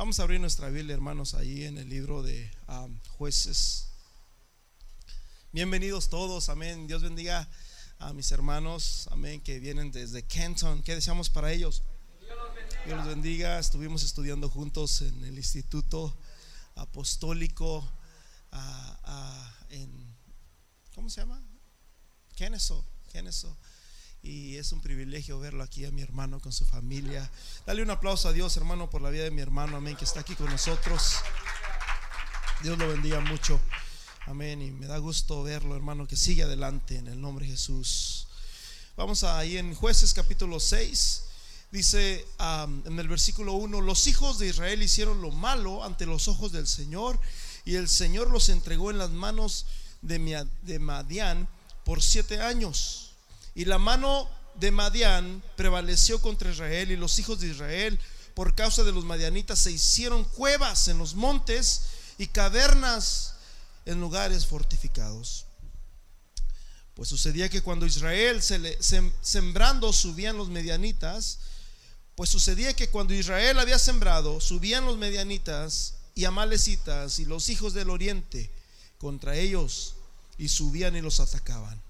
Vamos a abrir nuestra Biblia, hermanos, ahí en el libro de jueces. Bienvenidos todos, amén. Dios bendiga a mis hermanos, amén, que vienen desde Canton. ¿Qué deseamos para ellos? Dios los bendiga. Estuvimos estudiando juntos en el Instituto Apostólico en, ¿cómo se llama? Kennesaw, Kennesaw. Y es un privilegio verlo aquí a mi hermano con su familia. Dale un aplauso a Dios, hermano, por la vida de mi hermano, amén, que está aquí con nosotros. Dios lo bendiga mucho. Amén. Y me da gusto verlo, hermano, que sigue adelante en el nombre de Jesús. Vamos ahí en jueces capítulo 6. Dice en el versículo 1, los hijos de Israel hicieron lo malo ante los ojos del Señor y el Señor los entregó en las manos de, de Madián por siete años. Y la mano de Madián prevaleció contra Israel y los hijos de Israel por causa de los madianitas se hicieron cuevas en los montes y cavernas en lugares fortificados. Pues sucedía que cuando Israel se le, sembrando subían los medianitas, pues sucedía que cuando Israel había sembrado, subían los medianitas y amalecitas y los hijos del oriente contra ellos y subían y los atacaban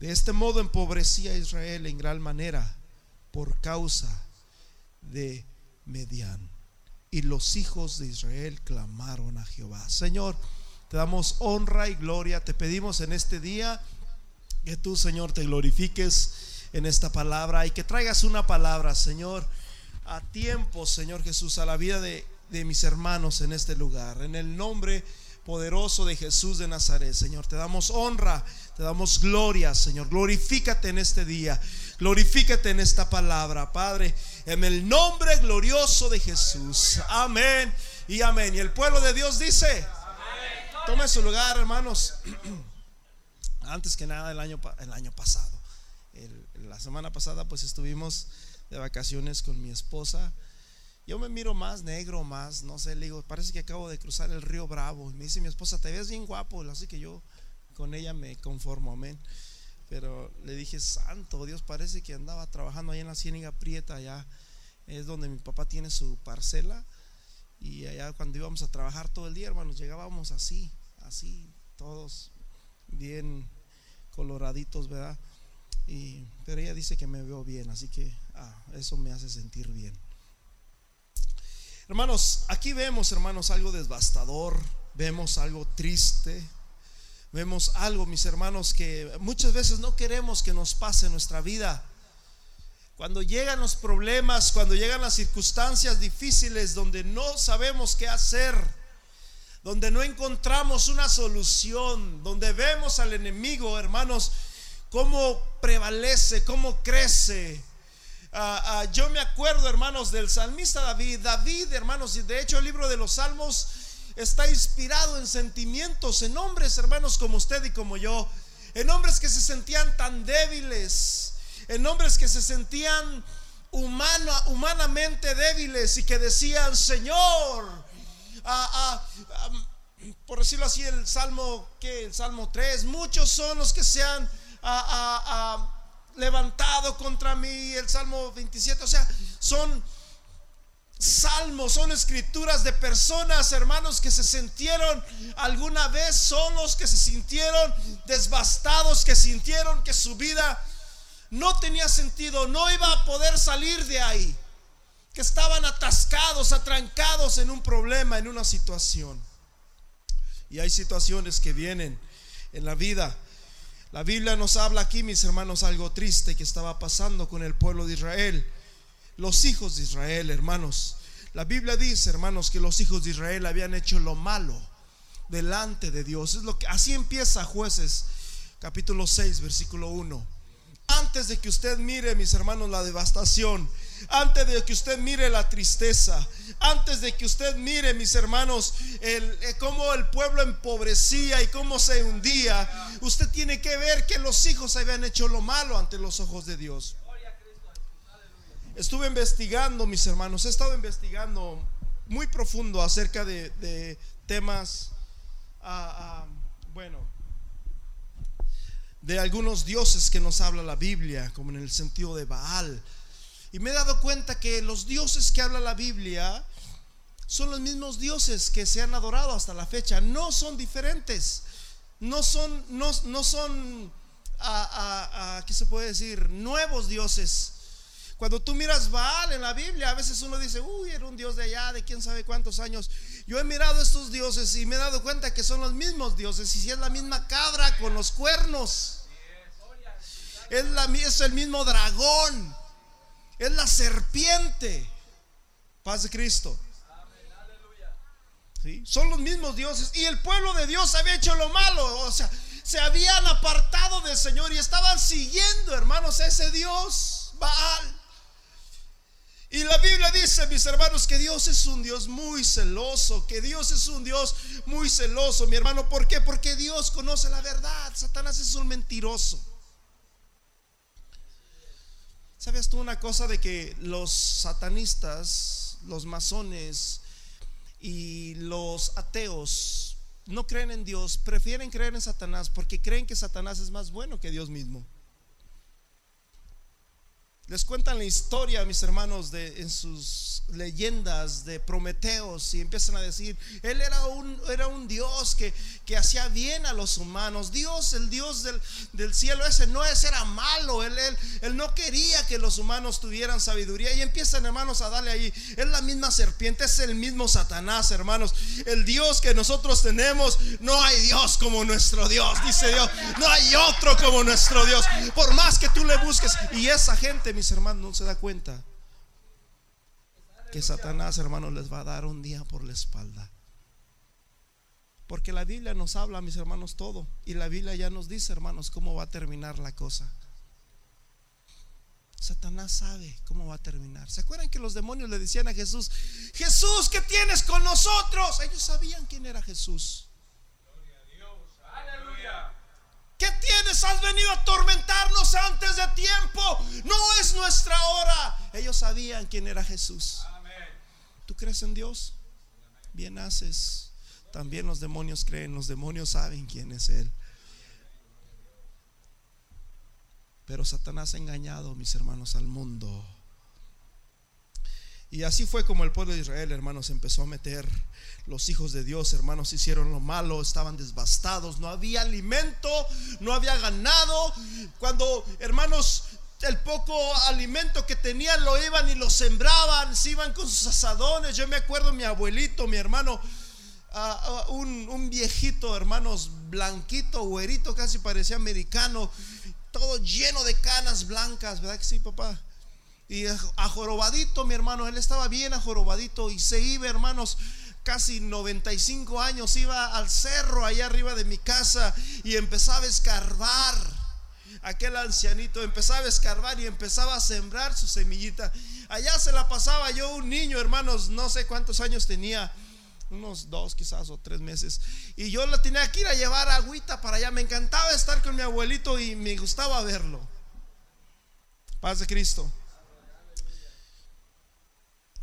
De este modo empobrecía a Israel en gran manera por causa de Medián. Y los hijos de Israel clamaron a Jehová. Señor, te damos honra y gloria. Te pedimos en este día que tú, Señor, te glorifiques en esta palabra y que traigas una palabra, Señor, a tiempo, Señor Jesús, a la vida de, de mis hermanos en este lugar. En el nombre poderoso de Jesús de Nazaret, Señor. Te damos honra, te damos gloria, Señor. Glorifícate en este día, glorifícate en esta palabra, Padre, en el nombre glorioso de Jesús. Amén y amén. Y el pueblo de Dios dice, tome su lugar, hermanos. Antes que nada, el año, el año pasado, la semana pasada, pues estuvimos de vacaciones con mi esposa yo me miro más negro, más, no sé, le digo, parece que acabo de cruzar el río Bravo. Y me dice mi esposa, te ves bien guapo, así que yo con ella me conformo, amén. Pero le dije, santo, Dios parece que andaba trabajando ahí en la Ciénaga Prieta, allá es donde mi papá tiene su parcela. Y allá cuando íbamos a trabajar todo el día, hermanos, llegábamos así, así, todos bien coloraditos, ¿verdad? Y, pero ella dice que me veo bien, así que ah, eso me hace sentir bien. Hermanos, aquí vemos, hermanos, algo devastador, vemos algo triste, vemos algo, mis hermanos, que muchas veces no queremos que nos pase en nuestra vida. Cuando llegan los problemas, cuando llegan las circunstancias difíciles donde no sabemos qué hacer, donde no encontramos una solución, donde vemos al enemigo, hermanos, cómo prevalece, cómo crece, Ah, ah, yo me acuerdo, hermanos, del salmista David. David, hermanos, y de hecho el libro de los Salmos está inspirado en sentimientos, en hombres, hermanos, como usted y como yo, en hombres que se sentían tan débiles, en hombres que se sentían humanamente débiles y que decían, Señor, ah, por decirlo así, el Salmo, que el Salmo 3, muchos son los que se han levantado contra mí, el Salmo 27, o sea, son salmos, son escrituras de personas, hermanos, que se sintieron alguna vez solos, que se sintieron desbastados, que sintieron que su vida no tenía sentido, no iba a poder salir de ahí, que estaban atascados, atrancados en un problema, en una situación. Y hay situaciones que vienen en la vida la Biblia nos habla aquí, mis hermanos, algo triste que estaba pasando con el pueblo de Israel. Los hijos de Israel, hermanos. La Biblia dice, hermanos, que los hijos de Israel habían hecho lo malo delante de Dios. Es lo que así empieza Jueces capítulo 6, versículo 1. Antes de que usted mire, mis hermanos, la devastación, antes de que usted mire la tristeza, antes de que usted mire, mis hermanos, eh, cómo el pueblo empobrecía y cómo se hundía, usted tiene que ver que los hijos habían hecho lo malo ante los ojos de Dios. Estuve investigando, mis hermanos, he estado investigando muy profundo acerca de, temas, ah, ah, bueno, de algunos dioses que nos habla la Biblia, como en el sentido de Baal. Y me he dado cuenta que los dioses que habla la Biblia son los mismos dioses que se han adorado hasta la fecha. No son diferentes. No son, no, no son, ¿qué se puede decir? Nuevos dioses. Cuando tú miras Baal en la Biblia, a veces uno dice, uy, era un dios de allá, de quién sabe cuántos años. Yo he mirado estos dioses y me he dado cuenta que son los mismos dioses. Y si es la misma cabra con los cuernos, es, la, es el mismo dragón, es la serpiente. Paz de Cristo. Son los mismos dioses. Y el pueblo de Dios había hecho lo malo. O sea, se habían apartado del Señor y estaban siguiendo, hermanos, a ese Dios, Baal. Y la Biblia dice, mis hermanos, que Dios es un Dios muy celoso, que Dios es un Dios muy celoso, mi hermano. ¿Por qué? Porque Dios conoce la verdad. Satanás es un mentiroso. ¿Sabes tú una cosa de que los satanistas, los masones y los ateos no creen en Dios, prefieren creer en Satanás porque creen que Satanás es más bueno que Dios mismo? Les cuentan la historia, mis hermanos, de, en sus leyendas de Prometeos y empiezan a decir, él era un, era un Dios que, que hacía bien a los humanos. Dios, el Dios del, del cielo ese, no es, era malo. Él, él, él, no quería que los humanos tuvieran sabiduría. Y empiezan, hermanos, a darle ahí. Es la misma serpiente, es el mismo Satanás, hermanos. El Dios que nosotros tenemos, no hay Dios como nuestro Dios, dice Dios. No hay otro como nuestro Dios. Por más que tú le busques. Y esa gente mis hermanos, no se da cuenta que Satanás, hermanos, les va a dar un día por la espalda. Porque la Biblia nos habla, mis hermanos, todo. Y la Biblia ya nos dice, hermanos, cómo va a terminar la cosa. Satanás sabe cómo va a terminar. ¿Se acuerdan que los demonios le decían a Jesús, Jesús, ¿qué tienes con nosotros? Ellos sabían quién era Jesús. Has venido a atormentarnos antes de tiempo. No es nuestra hora. Ellos sabían quién era Jesús. ¿Tú crees en Dios? Bien haces. También los demonios creen. Los demonios saben quién es Él. Pero Satanás ha engañado, mis hermanos, al mundo. Y así fue como el pueblo de Israel, hermanos, empezó a meter. Los hijos de Dios, hermanos, hicieron lo malo, estaban devastados, no había alimento, no había ganado. Cuando, hermanos, el poco alimento que tenían lo iban y lo sembraban, se iban con sus asadones. Yo me acuerdo mi abuelito, mi hermano, un, un, viejito, hermanos, blanquito, güerito, casi parecía americano, todo lleno de canas blancas, ¿verdad que sí, papá? Y ajorobadito, mi hermano, él estaba bien ajorobadito y se iba, hermanos, casi 95 años, iba al cerro allá arriba de mi casa y empezaba a escarbar. Aquel ancianito empezaba a escarbar y empezaba a sembrar su semillita. Allá se la pasaba yo, un niño, hermanos, no sé cuántos años tenía, unos dos quizás o tres meses. Y yo lo tenía que ir a llevar agüita para allá. Me encantaba estar con mi abuelito y me gustaba verlo. Paz de Cristo.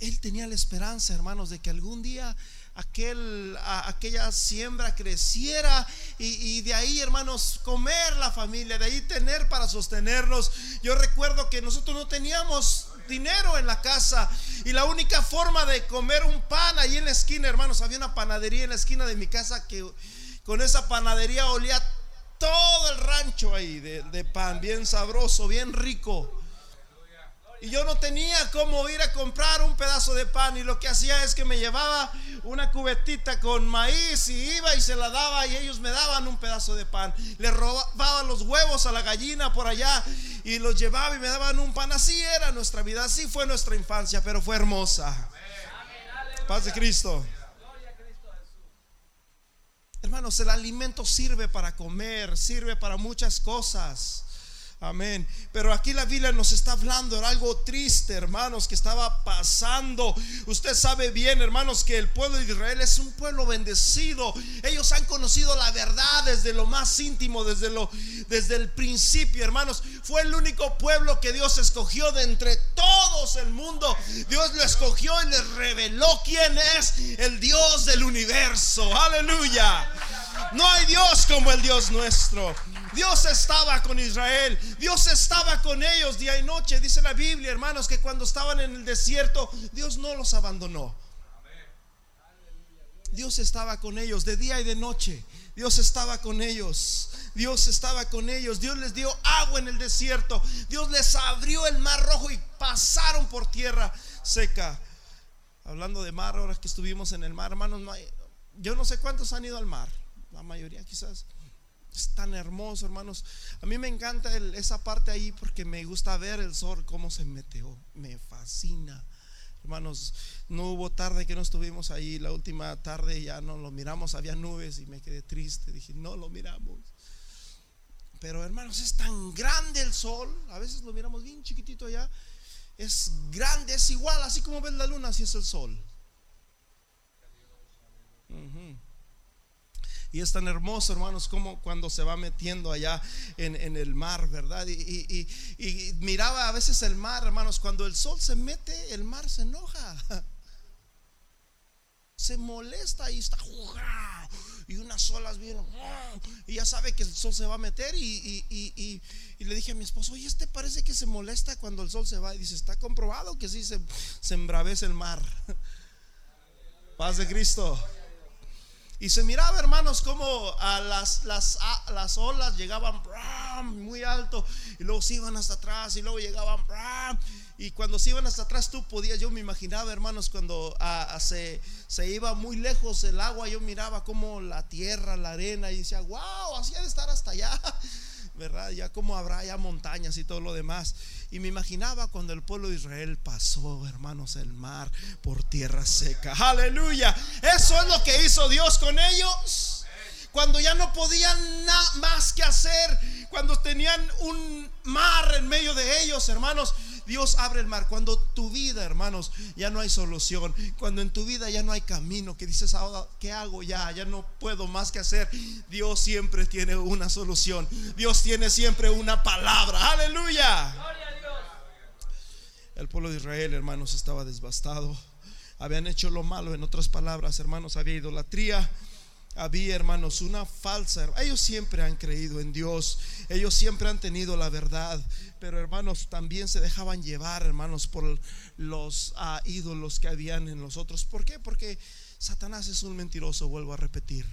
Él tenía la esperanza, hermanos, de que algún día aquel, aquella siembra creciera y, de ahí, hermanos, comer la familia, de ahí tener para sostenernos. Yo recuerdo que nosotros no teníamos dinero en la casa y la única forma de comer un pan ahí en la esquina, hermanos, había una panadería en la esquina de mi casa que con esa panadería olía todo el rancho ahí de pan, bien sabroso, bien rico. Y yo no tenía cómo ir a comprar un pedazo de pan. Y lo que hacía es que me llevaba una cubetita con maíz y iba y se la daba y ellos me daban un pedazo de pan. Le robaba los huevos a la gallina por allá y los llevaba y me daban un pan. Así era nuestra vida, así fue nuestra infancia, pero fue hermosa. Paz de Cristo. Hermanos, el alimento sirve para comer, sirve para muchas cosas. Amén. Pero aquí la Biblia nos está hablando de algo triste, hermanos, que estaba pasando. Usted sabe bien, hermanos, que el pueblo de Israel es un pueblo bendecido. Ellos han conocido la verdad desde lo más íntimo, desde lo desde el principio, hermanos. Fue el único pueblo que Dios escogió de entre todos el mundo. Dios lo escogió y les reveló quién es el Dios del universo. Aleluya. No hay Dios como el Dios nuestro. Dios estaba con Israel. Dios estaba con ellos día y noche. Dice la Biblia, hermanos, que cuando estaban en el desierto, Dios no los abandonó. Dios estaba con ellos de día y de noche. Dios estaba con ellos. Dios estaba con ellos. Dios les dio agua en el desierto. Dios les abrió el mar rojo y pasaron por tierra seca. Hablando de mar, ahora que estuvimos en el mar, hermanos, yo no sé cuántos han ido al mar. La mayoría quizás. Es tan hermoso, hermanos. A mí me encanta esa parte ahí porque me gusta ver el sol cómo se meteó. Me fascina. Hermanos, no hubo tarde que no estuvimos ahí. La última tarde ya no lo miramos, había nubes y me quedé triste. Dije, no lo miramos. Pero hermanos, es tan grande el sol. A veces lo miramos bien chiquitito allá. Es grande, es igual, así como ves la luna, así es el sol. Y es tan hermoso, hermanos, como cuando se va metiendo allá en, el mar, ¿verdad? Y, miraba a veces el mar, hermanos, cuando el sol se mete, el mar se enoja. Se molesta y está y unas olas bien y ya sabe que el sol se va a meter y, y, le dije a mi esposo, oye, este parece que se molesta cuando el sol se va y dice, está comprobado que sí se, se embravece el mar. Paz de Cristo. Y se miraba, hermanos, como a las, las, las olas llegaban muy alto y luego se iban hasta atrás y luego llegaban. Y cuando se iban hasta atrás, tú podías, yo me imaginaba, hermanos, cuando se, se, iba muy lejos el agua, yo miraba como la tierra, la arena y decía, wow, así de estar hasta allá. ¿Verdad? Ya como habrá ya montañas y todo lo demás. Y me imaginaba cuando el pueblo de Israel pasó, hermanos, el mar por tierra seca. Aleluya. Eso es lo que hizo Dios con ellos. Cuando ya no podían nada más que hacer, cuando tenían un mar en medio de ellos, hermanos, Dios abre el mar. Cuando tu vida, hermanos, ya no hay solución. Cuando en tu vida ya no hay camino, que dices ahora, ¿qué hago ya? Ya no puedo más que hacer. Dios siempre tiene una solución. Dios tiene siempre una palabra. Aleluya. El pueblo de Israel, hermanos, estaba devastado. Habían hecho lo malo, en otras palabras, hermanos, había idolatría había, hermanos, una falsa. Ellos siempre han creído en Dios, ellos siempre han tenido la verdad, pero hermanos, también se dejaban llevar, hermanos, por los ah, ídolos que habían en los otros. ¿Por qué? Porque Satanás es un mentiroso, vuelvo a repetir.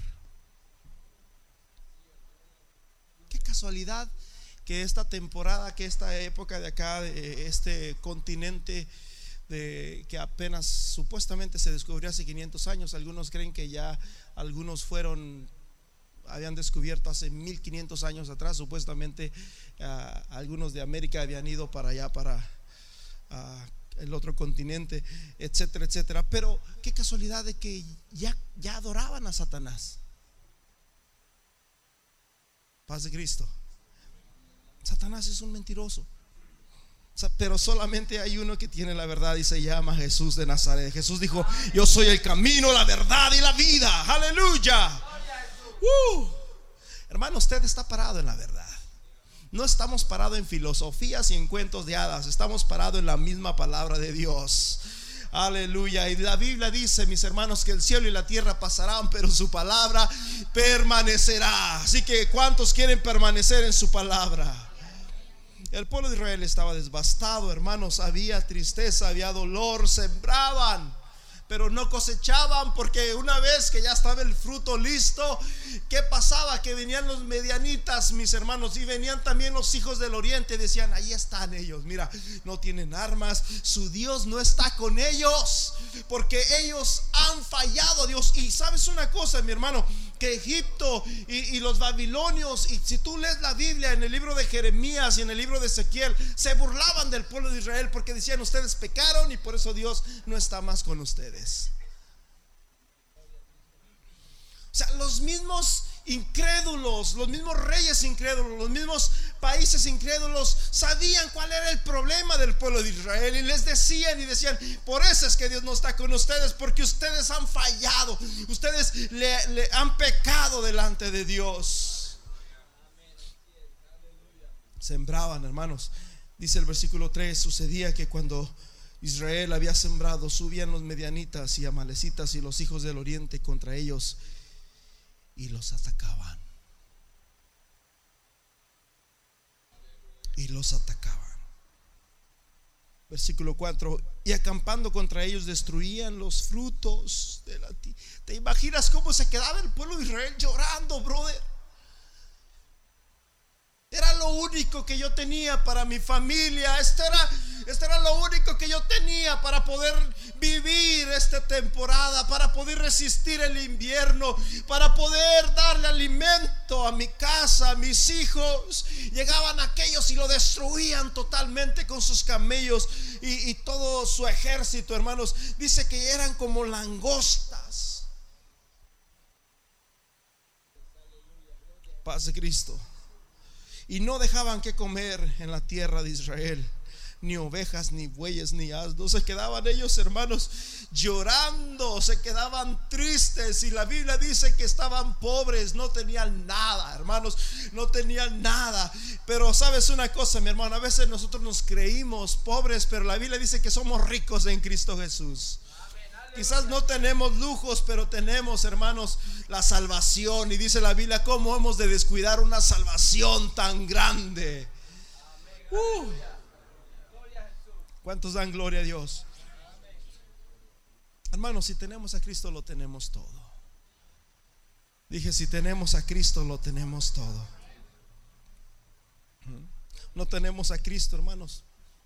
Qué casualidad que esta temporada, que esta época de acá, de este continente, de, que apenas supuestamente se descubrió hace 500 años, algunos creen que ya algunos fueron, habían descubierto hace 1500 años atrás, supuestamente ah, algunos de América habían ido para allá, para ah, el otro continente, etcétera, etcétera. Pero qué casualidad de que ya, ya adoraban a Satanás. Paz de Cristo. Satanás es un mentiroso. Pero solamente hay uno que tiene la verdad y se llama Jesús de Nazaret. Jesús dijo, yo soy el camino, la verdad y la vida. Aleluya. Uh. Hermano, usted está parado en la verdad. No estamos parados en filosofías y en cuentos de hadas. Estamos parados en la misma palabra de Dios. Aleluya. Y la Biblia dice, mis hermanos, que el cielo y la tierra pasarán, pero su palabra permanecerá. Así que, ¿cuántos quieren permanecer en su palabra? El pueblo de Israel estaba devastado, hermanos. Había tristeza, había dolor, sembraban pero no cosechaban porque una vez que ya estaba el fruto listo, ¿qué pasaba? Que venían los medianitas, mis hermanos, y venían también los hijos del oriente, decían, ahí están ellos, mira, no tienen armas, su Dios no está con ellos, porque ellos han fallado a Dios. Y sabes una cosa, mi hermano, que Egipto y, los babilonios, y si tú lees la Biblia en el libro de Jeremías y en el libro de Ezequiel, se burlaban del pueblo de Israel porque decían ustedes pecaron y por eso Dios no está más con ustedes. O sea, los mismos incrédulos, los mismos reyes incrédulos, los mismos países incrédulos sabían cuál era el problema del pueblo de Israel y les decían y decían, por eso es que Dios no está con ustedes, porque ustedes han fallado, ustedes le, han pecado delante de Dios. Sembraban, hermanos. Dice el versículo 3, sucedía que cuando Israel había sembrado, subían los medianitas y amalecitas y los hijos del oriente contra ellos y los atacaban. Y los atacaban. Versículo 4. Y acampando contra ellos destruían los frutos de la tierra. ¿Te imaginas cómo se quedaba el pueblo de Israel llorando, brother? Era lo único que yo tenía para mi familia. Esto era, esto era lo único que yo tenía para poder vivir esta temporada, para poder resistir el invierno, para poder darle alimento a mi casa, a mis hijos. Llegaban aquellos y lo destruían totalmente con sus camellos y, y todo su ejército, hermanos. Dice que eran como langostas. Paz de Cristo y no dejaban que comer en la tierra de Israel, ni ovejas, ni bueyes, ni asnos. Se quedaban ellos, hermanos, llorando, se quedaban tristes. Y la Biblia dice que estaban pobres, no tenían nada, hermanos, no tenían nada. Pero sabes una cosa, mi hermano, a veces nosotros nos creímos pobres, pero la Biblia dice que somos ricos en Cristo Jesús. Quizás no tenemos lujos, pero tenemos, hermanos, la salvación. Y dice la Biblia, ¿cómo hemos de descuidar una salvación tan grande? Uh. ¿Cuántos dan gloria a Dios? Hermanos, si tenemos a Cristo, lo tenemos todo. Dije, si tenemos a Cristo, lo tenemos todo. No tenemos a Cristo, hermanos,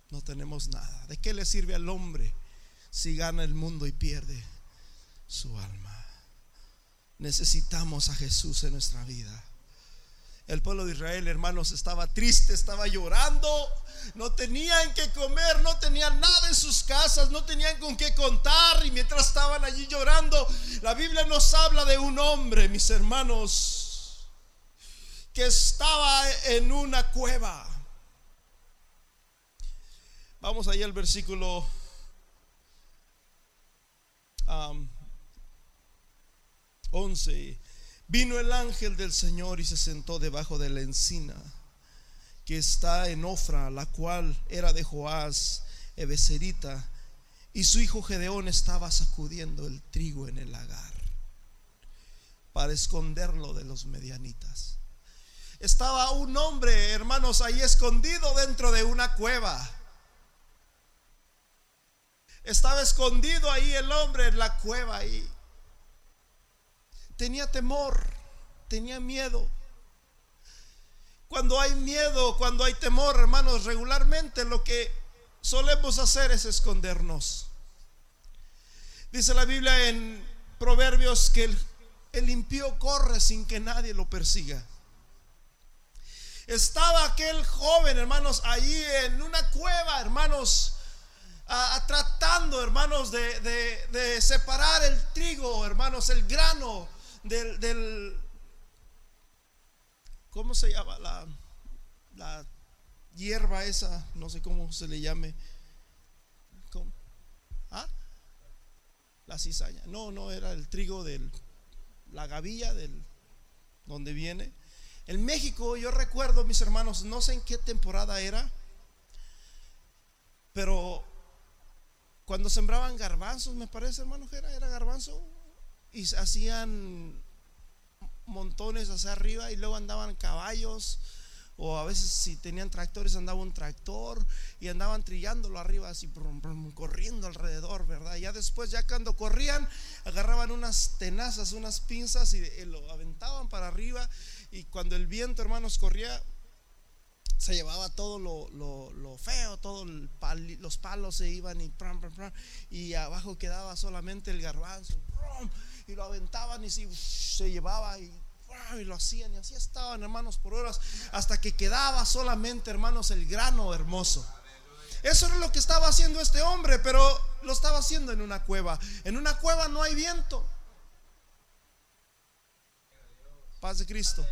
no tenemos nada. ¿De qué le sirve al hombre? Si gana el mundo y pierde su alma. Necesitamos a Jesús en nuestra vida. El pueblo de Israel, hermanos, estaba triste, estaba llorando, no tenían que comer, no tenían nada en sus casas, no tenían con qué contar y mientras estaban allí llorando, la Biblia nos habla de un hombre, mis hermanos, que estaba en una cueva. Vamos ahí al versículo 11. Vino el ángel del Señor y se sentó debajo de la encina que está en Ofra, la cual era de Joás, Ebeserita, y su hijo Gedeón estaba sacudiendo el trigo en el lagar para esconderlo de los medianitas. Estaba un hombre, hermanos, ahí escondido dentro de una cueva. Estaba escondido ahí el hombre en la cueva ahí. Tenía temor, tenía miedo. Cuando hay miedo, cuando hay temor, hermanos, regularmente lo que solemos hacer es escondernos. Dice la Biblia en Proverbios que el, impío corre sin que nadie lo persiga. Estaba aquel joven, hermanos, allí en una cueva, hermanos, tratando, hermanos, de, separar el trigo, hermanos, el grano del, del ¿cómo se llama? La, la hierba esa, no sé cómo se le llame. ¿Ah? La cizaña. No, no, era el trigo del, la gavilla del, donde viene. En México, yo recuerdo, mis hermanos, no sé en qué temporada era, pero cuando sembraban garbanzos, me parece, hermano, era, garbanzo, y hacían montones hacia arriba y luego andaban caballos o a veces si tenían tractores andaba un tractor y andaban trillándolo arriba así corriendo alrededor, ¿verdad? Ya después ya cuando corrían agarraban unas tenazas, unas pinzas y lo aventaban para arriba y cuando el viento, hermanos, corría se llevaba todo lo, feo, todos los palos se iban y, abajo quedaba solamente el garbanzo y lo aventaban y se, llevaba y, y, lo hacían y así estaban hermanos por horas hasta que quedaba solamente hermanos el grano hermoso. Eso era lo que estaba haciendo este hombre, pero lo estaba haciendo en una cueva. En una cueva no hay viento. Paz de Cristo.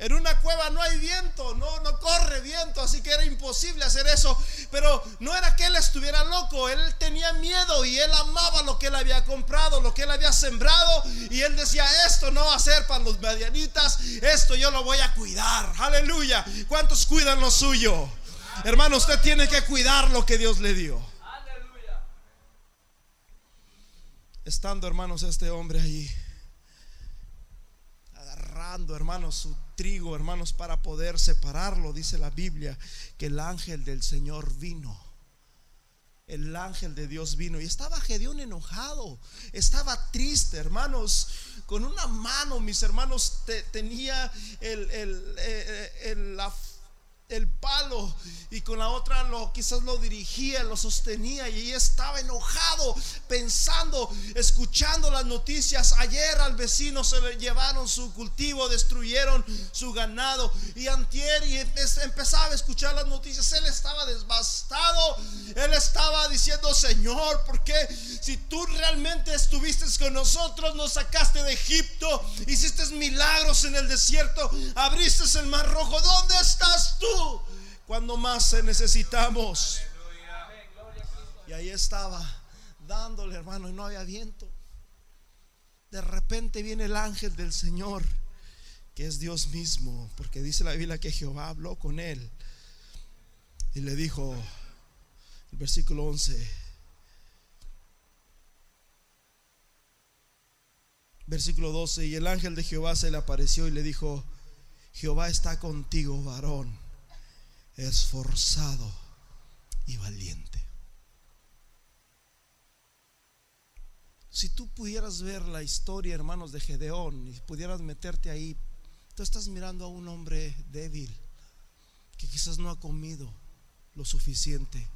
En una cueva no hay viento, no, no corre viento, así que era imposible hacer eso. Pero no era que él estuviera loco, él tenía miedo y él amaba lo que él había comprado, lo que él había sembrado. Y él decía, esto no va a ser para los medianitas, esto yo lo voy a cuidar. Aleluya. ¿Cuántos cuidan lo suyo? Hermano, usted tiene que cuidar lo que Dios le dio. Estando, hermanos, este hombre ahí hermanos, su trigo, hermanos, para poder separarlo. Dice la Biblia que el ángel del Señor vino. El ángel de Dios vino y estaba Gedeón enojado, estaba triste, hermanos. Con una mano, mis hermanos, tenía el, el, eh, eh, la el palo y con la otra lo quizás lo dirigía, lo sostenía y ella estaba enojado pensando, escuchando las noticias. Ayer al vecino se le llevaron su cultivo, destruyeron su ganado y antier y empezaba a escuchar las noticias. Él estaba devastado. Él estaba diciendo, "Señor, ¿por qué si tú realmente estuviste con nosotros, nos sacaste de Egipto, hiciste milagros en el desierto, abriste el mar rojo, ¿dónde estás tú?" Cuando más necesitamos. Y ahí estaba dándole, hermano, y no había viento. De repente viene el ángel del Señor, que es Dios mismo, porque dice la Biblia que Jehová habló con él y le dijo, el versículo 11, versículo 12, y el ángel de Jehová se le apareció y le dijo, Jehová está contigo, varón esforzado y valiente. Si tú pudieras ver la historia, hermanos, de Gedeón y pudieras meterte ahí, tú estás mirando a un hombre débil que quizás no ha comido lo suficiente.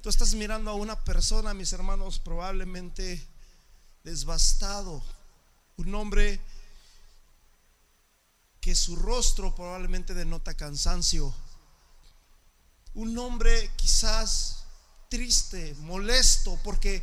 Tú estás mirando a una persona, mis hermanos, probablemente desbastado, un hombre que su rostro probablemente denota cansancio. Un hombre quizás triste, molesto, porque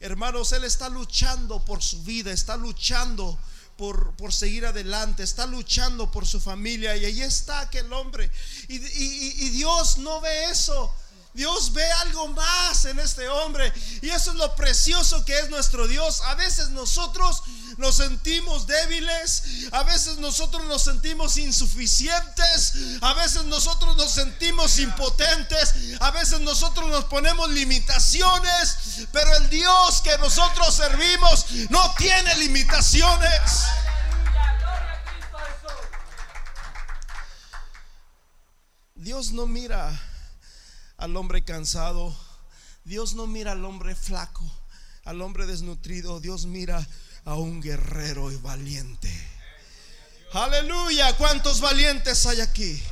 hermanos, él está luchando por su vida, está luchando por, por, seguir adelante, está luchando por su familia y ahí está aquel hombre. Y, y Dios no ve eso. Dios ve algo más en este hombre. Y eso es lo precioso que es nuestro Dios. A veces nosotros nos sentimos débiles, a veces nosotros nos sentimos insuficientes, a veces nosotros nos sentimos impotentes, a veces nosotros nos ponemos limitaciones, pero el Dios que nosotros servimos no tiene limitaciones. Dios no mira al hombre cansado, Dios no mira al hombre flaco, al hombre desnutrido, Dios mira a un guerrero y valiente. Aleluya, ¿cuántos valientes hay aquí?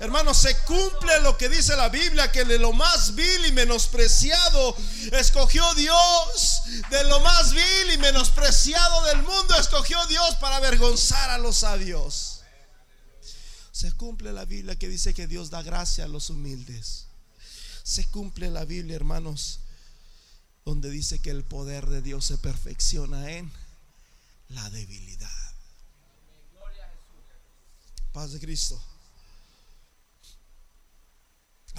Hermanos, se cumple lo que dice la Biblia, que de lo más vil y menospreciado escogió Dios, de lo más vil y menospreciado del mundo escogió Dios para avergonzar a los sabios. Se cumple la Biblia que dice que Dios da gracia a los humildes. Se cumple la Biblia, hermanos, donde dice que el poder de Dios se perfecciona en la debilidad. Paz de Cristo.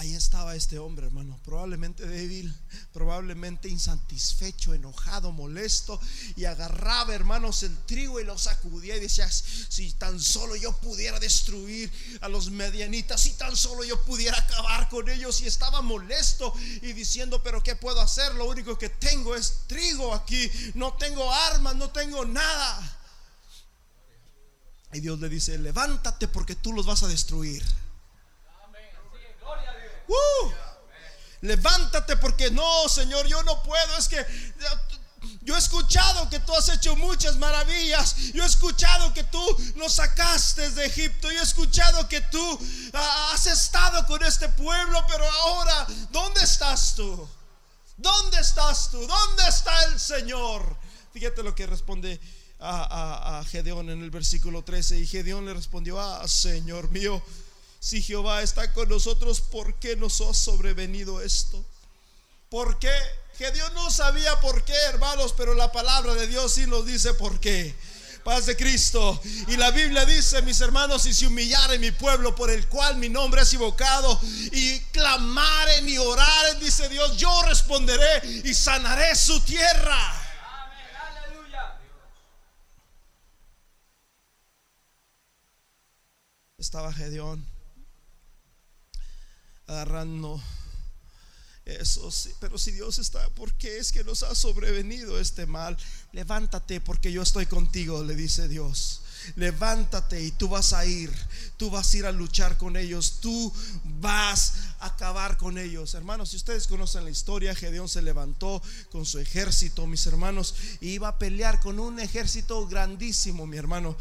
Ahí estaba este hombre, hermano, probablemente débil, probablemente insatisfecho, enojado, molesto, y agarraba, hermanos, el trigo y lo sacudía y decía, si tan solo yo pudiera destruir a los medianitas, si tan solo yo pudiera acabar con ellos, y estaba molesto y diciendo, pero ¿qué puedo hacer? Lo único que tengo es trigo aquí, no tengo armas, no tengo nada. Y Dios le dice, levántate porque tú los vas a destruir. Uh, levántate porque no, Señor, yo no puedo. Es que yo he escuchado que tú has hecho muchas maravillas. Yo he escuchado que tú nos sacaste de Egipto. Yo he escuchado que tú ah, has estado con este pueblo. Pero ahora, ¿dónde estás tú? ¿Dónde estás tú? ¿Dónde está el Señor? Fíjate lo que responde a, Gedeón en el versículo 13. Y Gedeón le respondió, ah, Señor mío. Si Jehová está con nosotros, ¿por qué nos ha sobrevenido esto? ¿Por qué? Gedeón no sabía por qué, hermanos, pero la palabra de Dios sí nos dice por qué paz de Cristo. Y la Biblia dice, mis hermanos, si se humillare mi pueblo por el cual mi nombre es invocado y clamaren y oraren, dice Dios, yo responderé y sanaré su tierra. Estaba Gedeón agarrando eso pero si Dios está, ¿por qué es que nos ha sobrevenido este mal? Levántate porque yo estoy contigo, le dice Dios levántate y tú vas a ir, tú vas a ir a luchar con ellos, tú vas acabar con ellos. Hermanos, si ustedes conocen la historia, Gedeón se levantó con su ejército, mis hermanos, y iba a pelear con un ejército grandísimo, mi hermano,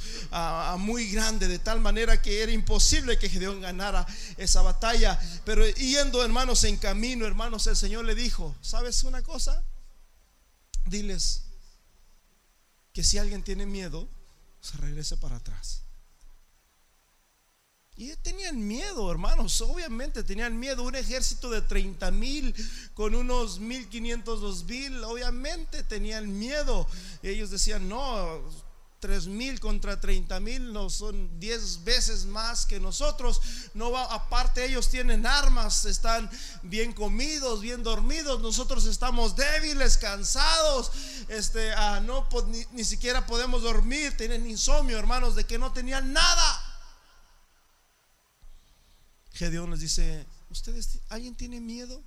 muy grande, de tal manera que era imposible que Gedeón ganara esa batalla. Pero yendo, hermanos, en camino, hermanos, el Señor le dijo, ¿sabes una cosa? Diles que si alguien tiene miedo, se regrese para atrás. Y tenían miedo, hermanos, obviamente tenían miedo. Un ejército de 30 mil con unos 1500, 2000, obviamente tenían miedo. ellos decían, no, tres mil contra treinta mil no son diez veces más que nosotros. No va, aparte ellos tienen armas, están bien comidos, bien dormidos. Nosotros estamos débiles, cansados. Este, ah, no, pues, ni, ni siquiera podemos dormir. Tienen insomnio, hermanos, de que no tenían nada. Gedeón les dice: ¿Ustedes, alguien tiene miedo?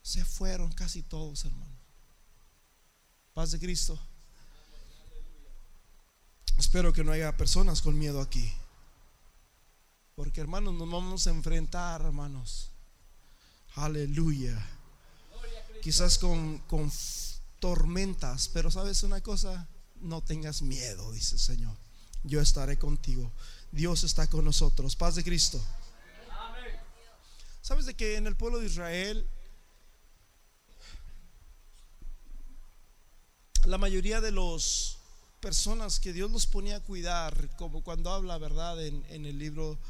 Se fueron casi todos, hermanos. Paz de Cristo. Espero que no haya personas con miedo aquí. Porque hermanos, nos vamos a enfrentar, hermanos. Aleluya. Quizás con, con tormentas, pero sabes una cosa, no tengas miedo, dice el Señor. Yo estaré contigo. Dios está con nosotros. Paz de Cristo. ¿Sabes de que en el pueblo de Israel la mayoría de los personas que Dios los ponía a cuidar, como cuando habla, ¿verdad? En, el libro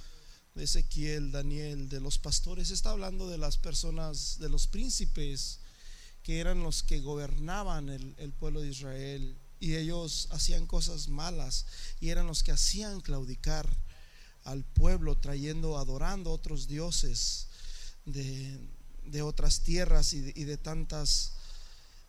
de Ezequiel, Daniel, de los pastores, está hablando de las personas, de los príncipes, que eran los que gobernaban el, el pueblo de Israel, y ellos hacían cosas malas, y eran los que hacían claudicar al pueblo, trayendo, adorando otros dioses de, de otras tierras y y de tantas,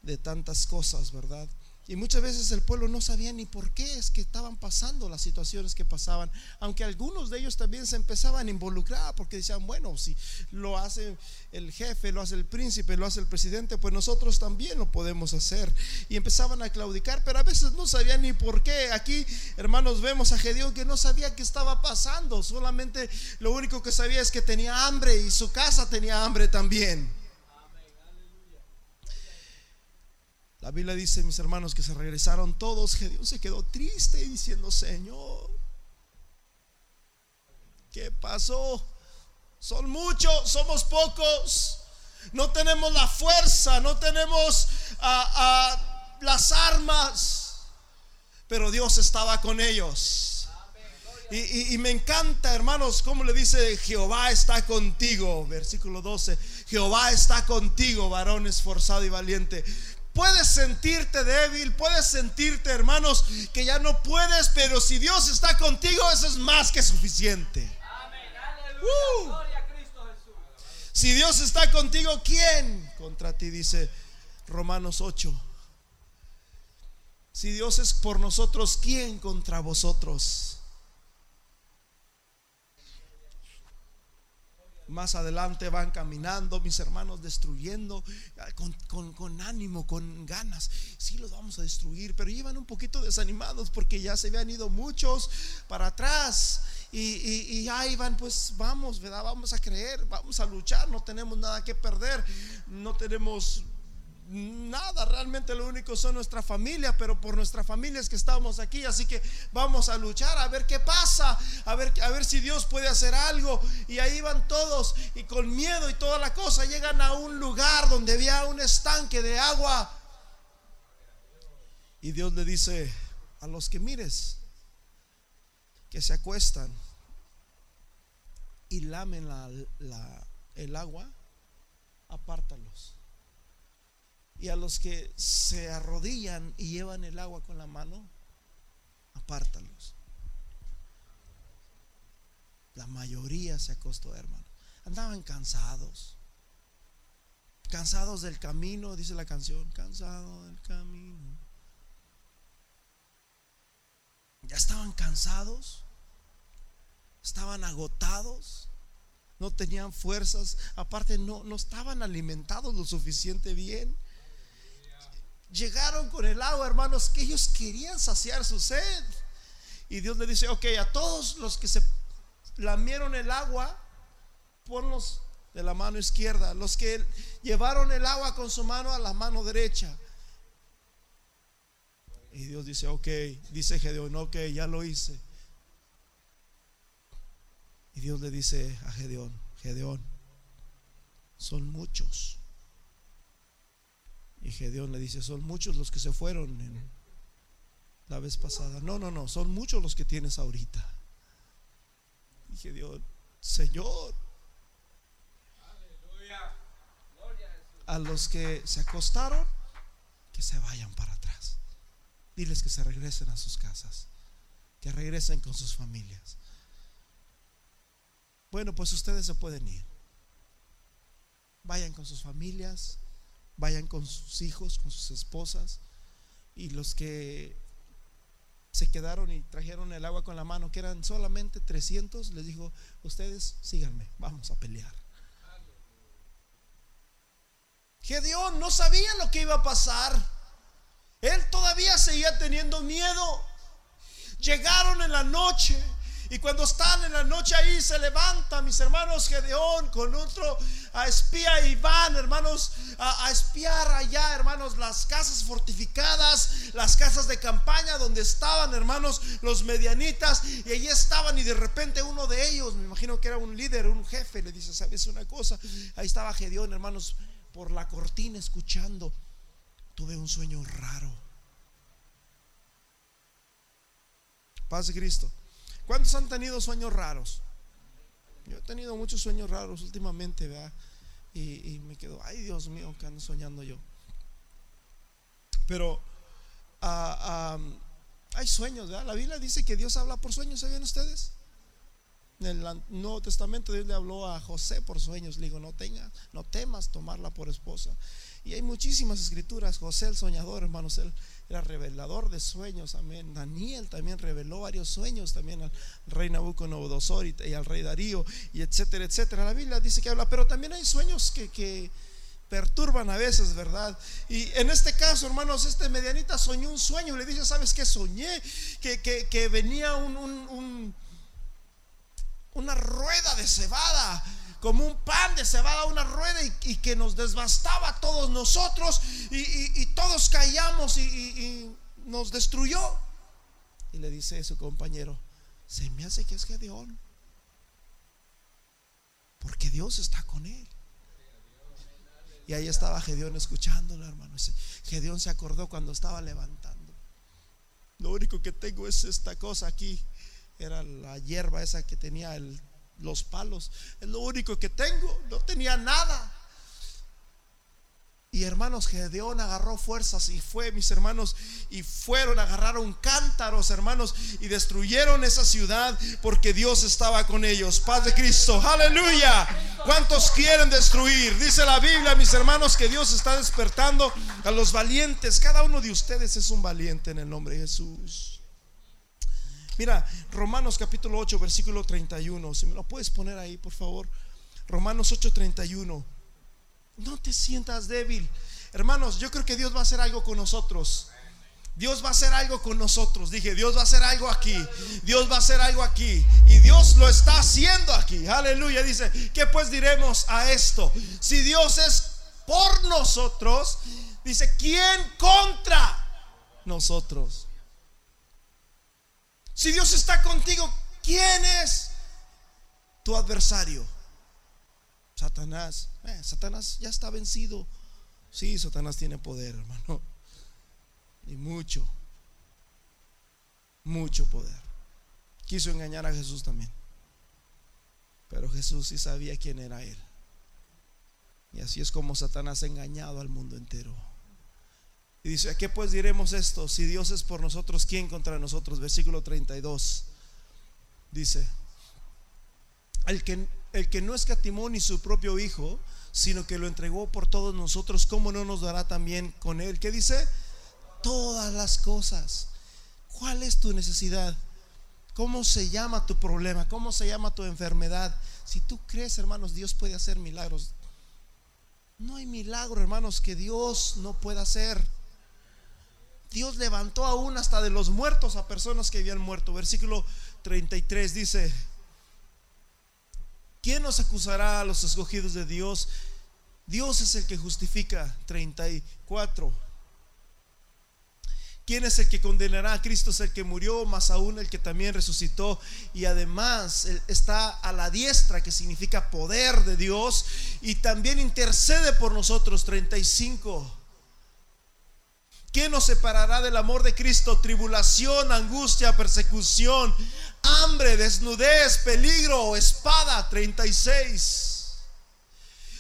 de tantas cosas, ¿verdad? Y muchas veces el pueblo no sabía ni por qué es que estaban pasando las situaciones que pasaban, aunque algunos de ellos también se empezaban a involucrar porque decían, bueno, si lo hace el jefe, lo hace el príncipe, lo hace el presidente, pues nosotros también lo podemos hacer. Y empezaban a claudicar, pero a veces no sabían ni por qué. Aquí, hermanos, vemos a Gedeón que no sabía qué estaba pasando, solamente lo único que sabía es que tenía hambre y su casa tenía hambre también. La Biblia dice, mis hermanos, que se regresaron todos. Gedeón se quedó triste diciendo, Señor, ¿qué pasó? Son muchos, somos pocos. No tenemos la fuerza, no tenemos las armas. Pero Dios estaba con ellos. Y, me encanta, hermanos, como le dice, Jehová está contigo. Versículo 12. Jehová está contigo, varón esforzado y valiente. Puedes sentirte débil, puedes sentirte, hermanos, que ya no puedes, pero si Dios está contigo, eso es más que suficiente. Uh. Si Dios está contigo, ¿quién contra ti? Dice Romanos 8. Si Dios es por nosotros, ¿quién contra vosotros? Más adelante van caminando mis hermanos destruyendo ah, con, ánimo, con ganas. Sí, los vamos a destruir, pero iban un poquito desanimados porque ya se habían ido muchos para atrás. Y, y, y ahí van, pues vamos, ¿verdad? Vamos a creer, vamos a luchar, no tenemos nada que perder, no tenemos nada, realmente lo único son nuestra familia, pero por nuestra familia es que estamos aquí, así que vamos a luchar a ver qué pasa, a ver, a ver si Dios puede hacer algo. Y ahí van todos y con miedo y toda la cosa llegan a un lugar donde había un estanque de agua. Y Dios le dice a los que mires que se acuestan y lamen la, el agua, apártalos Y a los que se arrodillan y llevan el agua con la mano, apártalos. La mayoría se acostó, hermano. Andaban cansados. Cansados del camino, dice la canción. Cansado del camino. Ya estaban cansados. Estaban agotados. No tenían fuerzas. Aparte, no, no estaban alimentados lo suficiente bien. Llegaron con el agua, hermanos, que ellos querían saciar su sed. Y Dios le dice, ok, a todos los que se lamieron el agua, ponlos de la mano izquierda. Los que llevaron el agua con su mano a la mano derecha. Y Dios dice, ok, dice Gedeón, ok, ya lo hice. Y Dios le dice a Gedeón, Gedeón, son muchos. Y Gedeón le dice, son muchos los que se fueron la vez pasada. No, no, no, son muchos los que tienes ahorita. Y Gedeón, Señor, a los que se acostaron, que se vayan para atrás. Diles que se regresen a sus casas, que regresen con sus familias. Bueno, pues ustedes se pueden ir. Vayan con sus familias, vayan con sus hijos, con sus esposas. Y los que se quedaron y trajeron el agua con la mano, que eran solamente 300, les dijo, ustedes síganme, vamos a pelear. Gedeón no sabía lo que iba a pasar. Él todavía seguía teniendo miedo. Llegaron en la noche y cuando están en la noche ahí se levanta mis hermanos Gedeón con otro a espía y van hermanos a, espiar allá hermanos las casas fortificadas, las casas de campaña donde estaban hermanos los medianitas y allí estaban y de repente uno de ellos, me imagino que era un líder, un jefe, le dice, ¿sabes una cosa? Ahí estaba Gedeón hermanos por la cortina escuchando. Tuve un sueño raro. Paz de Cristo. ¿Cuántos han tenido sueños raros? Yo he tenido muchos sueños raros últimamente, ¿verdad? Y, me quedo, ay Dios mío, que ando soñando yo. Pero ah, hay sueños, ¿verdad? La Biblia dice que Dios habla por sueños, ¿saben ustedes? En el Nuevo Testamento Dios le habló a José por sueños, le dijo, no tengas, no temas tomarla por esposa. Y hay muchísimas escrituras, José el soñador, hermanos, él era revelador de sueños, amén. Daniel también reveló varios sueños también al rey Nabucodonosor y, y al rey Darío, y etcétera, etcétera. La Biblia dice que habla, pero también hay sueños que, perturban a veces, ¿verdad? Y en este caso, hermanos, este medianita soñó un sueño, le dice, ¿sabes qué soñé? Que, venía un, una rueda de cebada como un pan de cebada, una rueda y, que nos desbastaba a todos nosotros y, todos caíamos y, nos destruyó. Y le dice a su compañero, se me hace que es Gedeón, porque Dios está con él. Y ahí estaba Gedeón escuchándolo, hermano. Gedeón se acordó cuando estaba levantando. Lo único que tengo es esta cosa aquí. Era la hierba esa que tenía el los palos. Es lo único que tengo. No tenía nada. Y hermanos, Gedeón agarró fuerzas y fue, mis hermanos, y fueron, agarraron cántaros, hermanos, y destruyeron esa ciudad porque Dios estaba con ellos. Paz de Cristo, aleluya. ¿Cuántos quieren destruir? Dice la Biblia, mis hermanos, que Dios está despertando a los valientes. Cada uno de ustedes es un valiente en el nombre de Jesús. Mira, Romanos capítulo 8, versículo 31. Si me lo puedes poner ahí, por favor. Romanos 8, 31. No te sientas débil. Hermanos, yo creo que Dios va a hacer algo con nosotros. Dios va a hacer algo con nosotros. Dije, Dios va a hacer algo aquí. Dios va a hacer algo aquí. Y Dios lo está haciendo aquí. Aleluya. Dice, ¿qué pues diremos a esto? Si Dios es por nosotros, dice, ¿quién contra nosotros? Si Dios está contigo, ¿quién es tu adversario? Satanás. Eh, Satanás ya está vencido. Sí, Satanás tiene poder, hermano. Y mucho. Mucho poder. Quiso engañar a Jesús también. Pero Jesús sí sabía quién era Él. Y así es como Satanás ha engañado al mundo entero. Y dice, ¿a qué pues diremos esto? Si Dios es por nosotros, ¿quién contra nosotros? Versículo 32. Dice, el que, el que no escatimó ni su propio Hijo, sino que lo entregó por todos nosotros, ¿cómo no nos dará también con Él? ¿Qué dice? Todas las cosas. ¿Cuál es tu necesidad? ¿Cómo se llama tu problema? ¿Cómo se llama tu enfermedad? Si tú crees, hermanos, Dios puede hacer milagros. No hay milagro, hermanos, que Dios no pueda hacer. Dios levantó aún hasta de los muertos a personas que habían muerto. Versículo 33 dice, ¿quién nos acusará a los escogidos de Dios? Dios es el que justifica. 34. ¿Quién es el que condenará Cristo? Es el que murió, más aún el que también resucitó y además está a la diestra, que significa poder de Dios, y también intercede por nosotros. 35. ¿Quién nos separará del amor de Cristo? Tribulación, angustia, persecución, hambre, desnudez, peligro, espada. 36.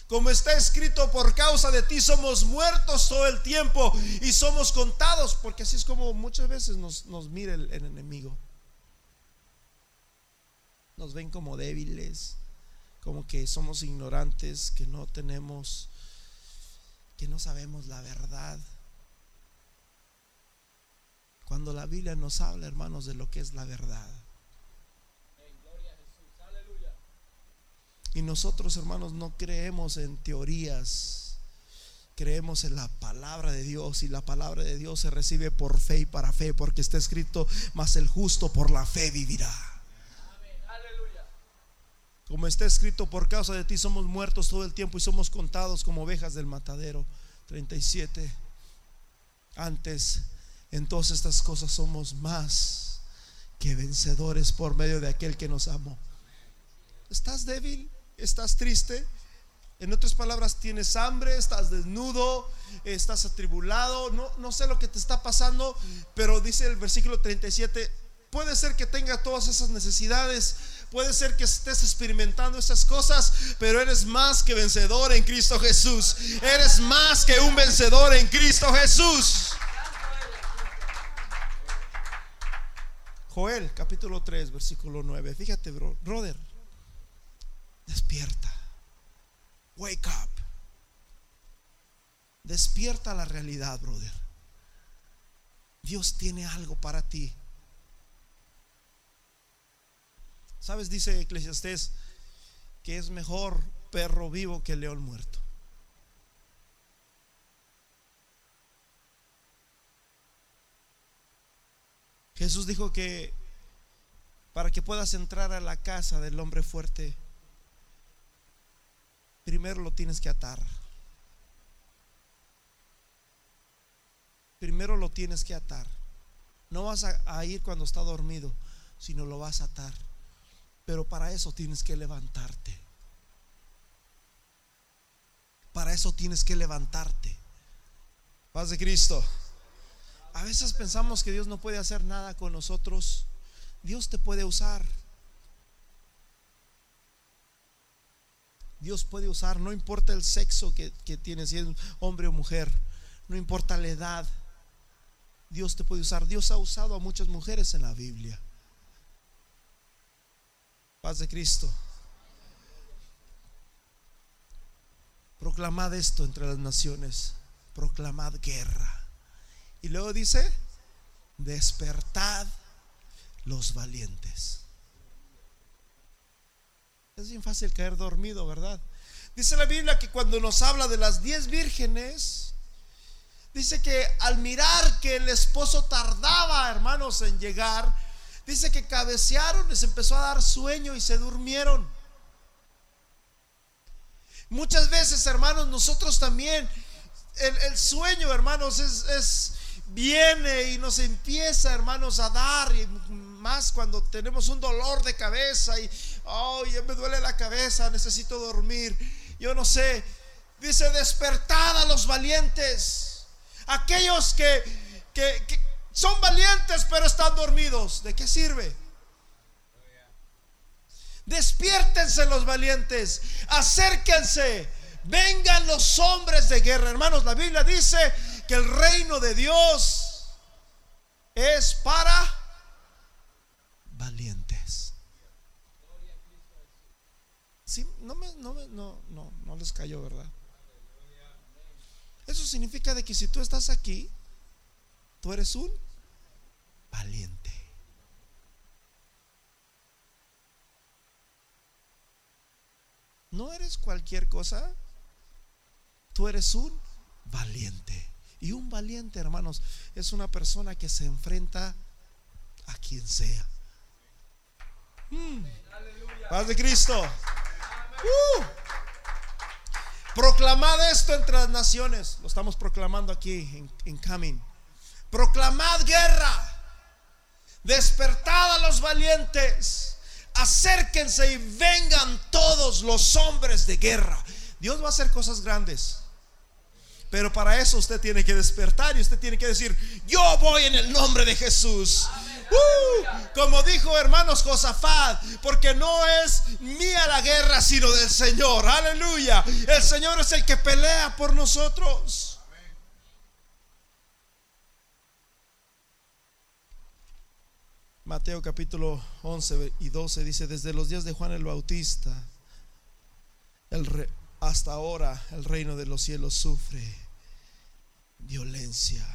Como está escrito, por causa de ti somos muertos todo el tiempo y somos contados, porque así es como muchas veces nos, mira el enemigo. Nos ven como débiles, como que somos ignorantes, que no tenemos, que no sabemos la verdad. Cuando la Biblia nos habla, hermanos, de lo que es la verdad. Y nosotros, hermanos, no creemos en teorías. Creemos en la palabra de Dios y la palabra de Dios se recibe por fe y para fe, porque está escrito, mas el justo por la fe vivirá. Como está escrito, por causa de ti somos muertos todo el tiempo y somos contados como ovejas del matadero. 37. Antes en todas estas cosas somos más que vencedores por medio de aquel que nos amó. ¿Estás débil? ¿Estás triste? En otras palabras, tienes hambre, estás desnudo, estás atribulado, no, no sé lo que te está pasando, pero dice el versículo 37, puede ser que tenga todas esas necesidades, puede ser que estés experimentando esas cosas, pero eres más que vencedor en Cristo Jesús, eres más que un vencedor en Cristo Jesús. Joel capítulo 3, versículo 9. Fíjate, bro, brother. Despierta. Wake up. Despierta la realidad, brother. Dios tiene algo para ti. ¿Sabes? Dice Eclesiastés que es mejor perro vivo que león muerto. Jesús dijo que para que puedas entrar a la casa del hombre fuerte, primero lo tienes que atar. Primero lo tienes que atar. No vas a, ir cuando está dormido, sino lo vas a atar. Pero para eso tienes que levantarte. Para eso tienes que levantarte. Paz de Cristo. A veces pensamos que Dios no puede hacer nada con nosotros. Dios te puede usar. Dios puede usar, no importa el sexo que, que tienes, si es hombre o mujer, no importa la edad. Dios te puede usar. Dios ha usado a muchas mujeres en la Biblia. Paz de Cristo. Proclamad esto entre las naciones. Proclamad guerra. Y luego dice, despertad los valientes. Es bien fácil caer dormido, ¿verdad? Dice la Biblia que cuando nos habla de las diez vírgenes, dice que al mirar que el esposo tardaba, hermanos, en llegar, dice que cabecearon, les empezó a dar sueño y se durmieron. Muchas veces, hermanos, nosotros también, el, sueño, hermanos, es viene y nos empieza, hermanos, a dar, y más cuando tenemos un dolor de cabeza y, oh, me duele la cabeza, necesito dormir. Yo no sé, dice, despertad a los valientes, aquellos que, que, que son valientes pero están dormidos. ¿De qué sirve? Despiértense los valientes, acérquense, vengan los hombres de guerra. Hermanos, la Biblia dice que el reino de Dios es para valientes. Sí, no, me, no, no, no, no les cayó, ¿verdad? Eso significa de que si tú estás aquí, tú eres un valiente. No eres cualquier cosa, tú eres un valiente. Y un valiente, hermanos, es una persona que se enfrenta a quien sea. Mm. Paz de Cristo. Uh. Proclamad esto entre las naciones. Lo estamos proclamando aquí en, en Coming. Proclamad guerra. Despertad a los valientes. Acérquense y vengan todos los hombres de guerra. Dios va a hacer cosas grandes. Pero para eso usted tiene que despertar y usted tiene que decir, yo voy en el nombre de Jesús. Uh, como dijo hermanos Josafat, porque no es mía la guerra, sino del Señor. Aleluya. El Señor es el que pelea por nosotros. Mateo capítulo 11 y 12 dice, desde los días de Juan el Bautista el hasta ahora el reino de los cielos sufre violencia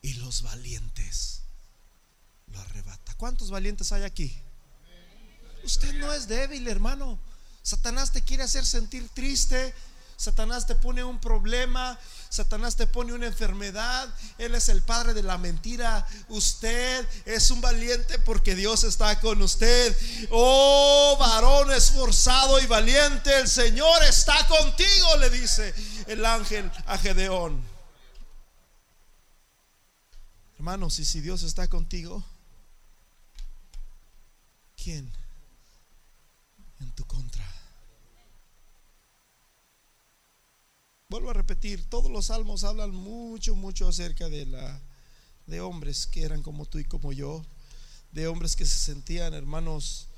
y los valientes lo arrebata. ¿Cuántos valientes hay aquí? Usted no es débil, hermano. Satanás te quiere hacer sentir triste. Satanás te pone un problema. Satanás te pone una enfermedad. Él es el padre de la mentira. Usted es un valiente porque Dios está con usted. Oh, varón esforzado y valiente, el Señor está contigo, le dice el ángel a Gedeón. Hermanos, y si Dios está contigo, ¿quién en tu contra? Vuelvo a repetir, todos los salmos hablan mucho, mucho acerca de la de hombres que eran como tú y como yo, de hombres que se sentían, hermanos,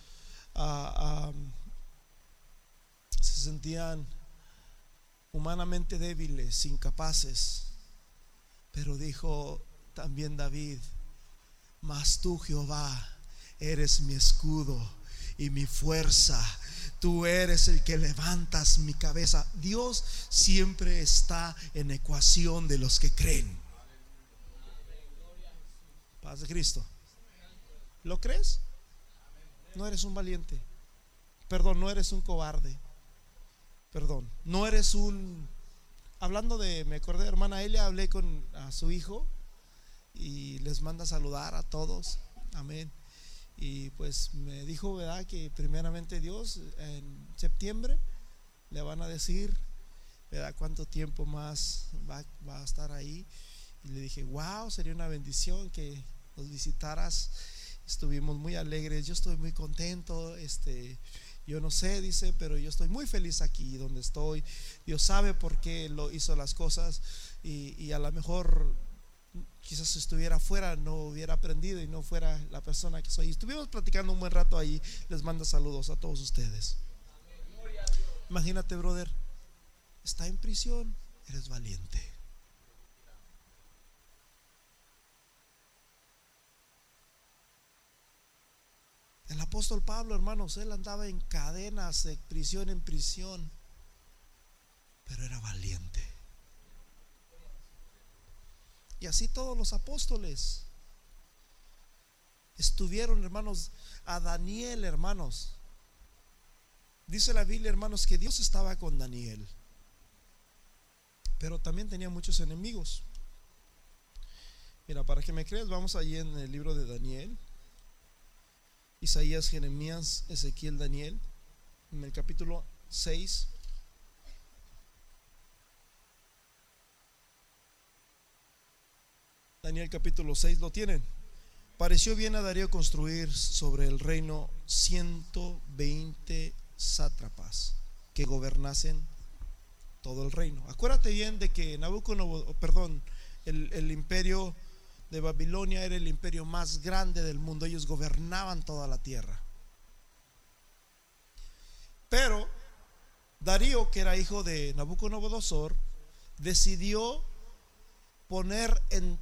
ah, ah, se sentían humanamente débiles, incapaces, pero dijo, también David, mas tú Jehová eres mi escudo y mi fuerza. Tú eres el que levantas mi cabeza. Dios siempre está en ecuación de los que creen. Paz de Cristo. ¿Lo crees? No eres un valiente. Perdón, no eres un cobarde. Perdón, no eres un... Hablando de, me acordé, hermana Elia, hablé con a su hijo y les manda saludar a todos. Amén. Y pues me dijo, ¿verdad? Que primeramente Dios en septiembre le van a decir, ¿verdad? ¿Cuánto tiempo más va, va a estar ahí? Y le dije, wow, sería una bendición que nos visitaras. Estuvimos muy alegres, yo estoy muy contento, este, yo no sé, dice, pero yo estoy muy feliz aquí donde estoy. Dios sabe por qué lo hizo las cosas y, y a lo mejor quizás estuviera afuera no hubiera aprendido y no fuera la persona que soy. Estuvimos platicando un buen rato ahí. Les mando saludos a todos ustedes. Imagínate, brother, está en prisión, eres valiente. El apóstol Pablo, hermanos, él andaba en cadenas, de prisión en prisión, pero era valiente. Y así todos los apóstoles estuvieron, hermanos, a Daniel, hermanos. Dice la Biblia, hermanos, que Dios estaba con Daniel. Pero también tenía muchos enemigos. Mira, para que me creas, vamos allí en el libro de Daniel. Isaías, Jeremías, Ezequiel, Daniel. En el capítulo 6. Daniel capítulo 6 lo tienen. Pareció bien a Darío construir sobre el reino 120 sátrapas que gobernasen todo el reino. Acuérdate bien de que Nabucodonosor, perdón, el, el imperio de Babilonia era el imperio más grande del mundo. Ellos gobernaban toda la tierra. Pero Darío, que era hijo de Nabucodonosor, decidió poner en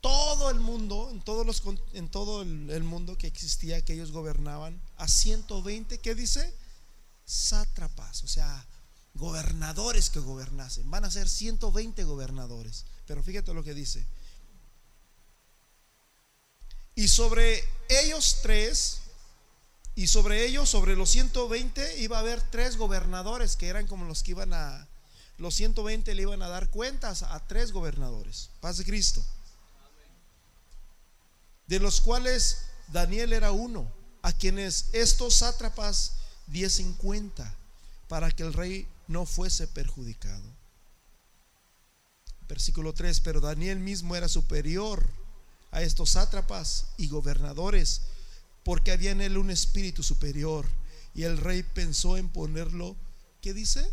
todo el mundo, en, todos los, en todo el, mundo que existía, que ellos gobernaban, a 120, ¿qué dice? Sátrapas, o sea, gobernadores que gobernasen. Van a ser 120 gobernadores. Pero fíjate lo que dice. Y sobre ellos tres, y sobre ellos, sobre los 120, iba a haber tres gobernadores que eran como los que iban a, los 120 le iban a dar cuentas a tres gobernadores. Paz de Cristo de los cuales Daniel era uno, a quienes estos sátrapas diesen cuenta para que el rey no fuese perjudicado. Versículo 3, pero Daniel mismo era superior a estos sátrapas y gobernadores, porque había en él un espíritu superior, y el rey pensó en ponerlo, ¿qué dice?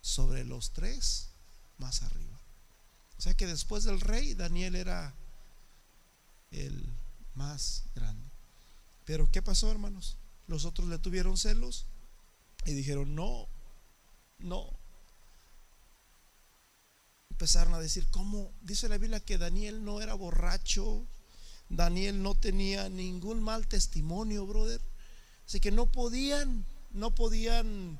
Sobre los tres más arriba. O sea que después del rey, Daniel era el más grande. Pero ¿qué pasó, hermanos? Los otros le tuvieron celos y dijeron, no, no. Empezaron a decir, ¿cómo? Dice la Biblia que Daniel no era borracho, Daniel no tenía ningún mal testimonio, brother. Así que no podían, no podían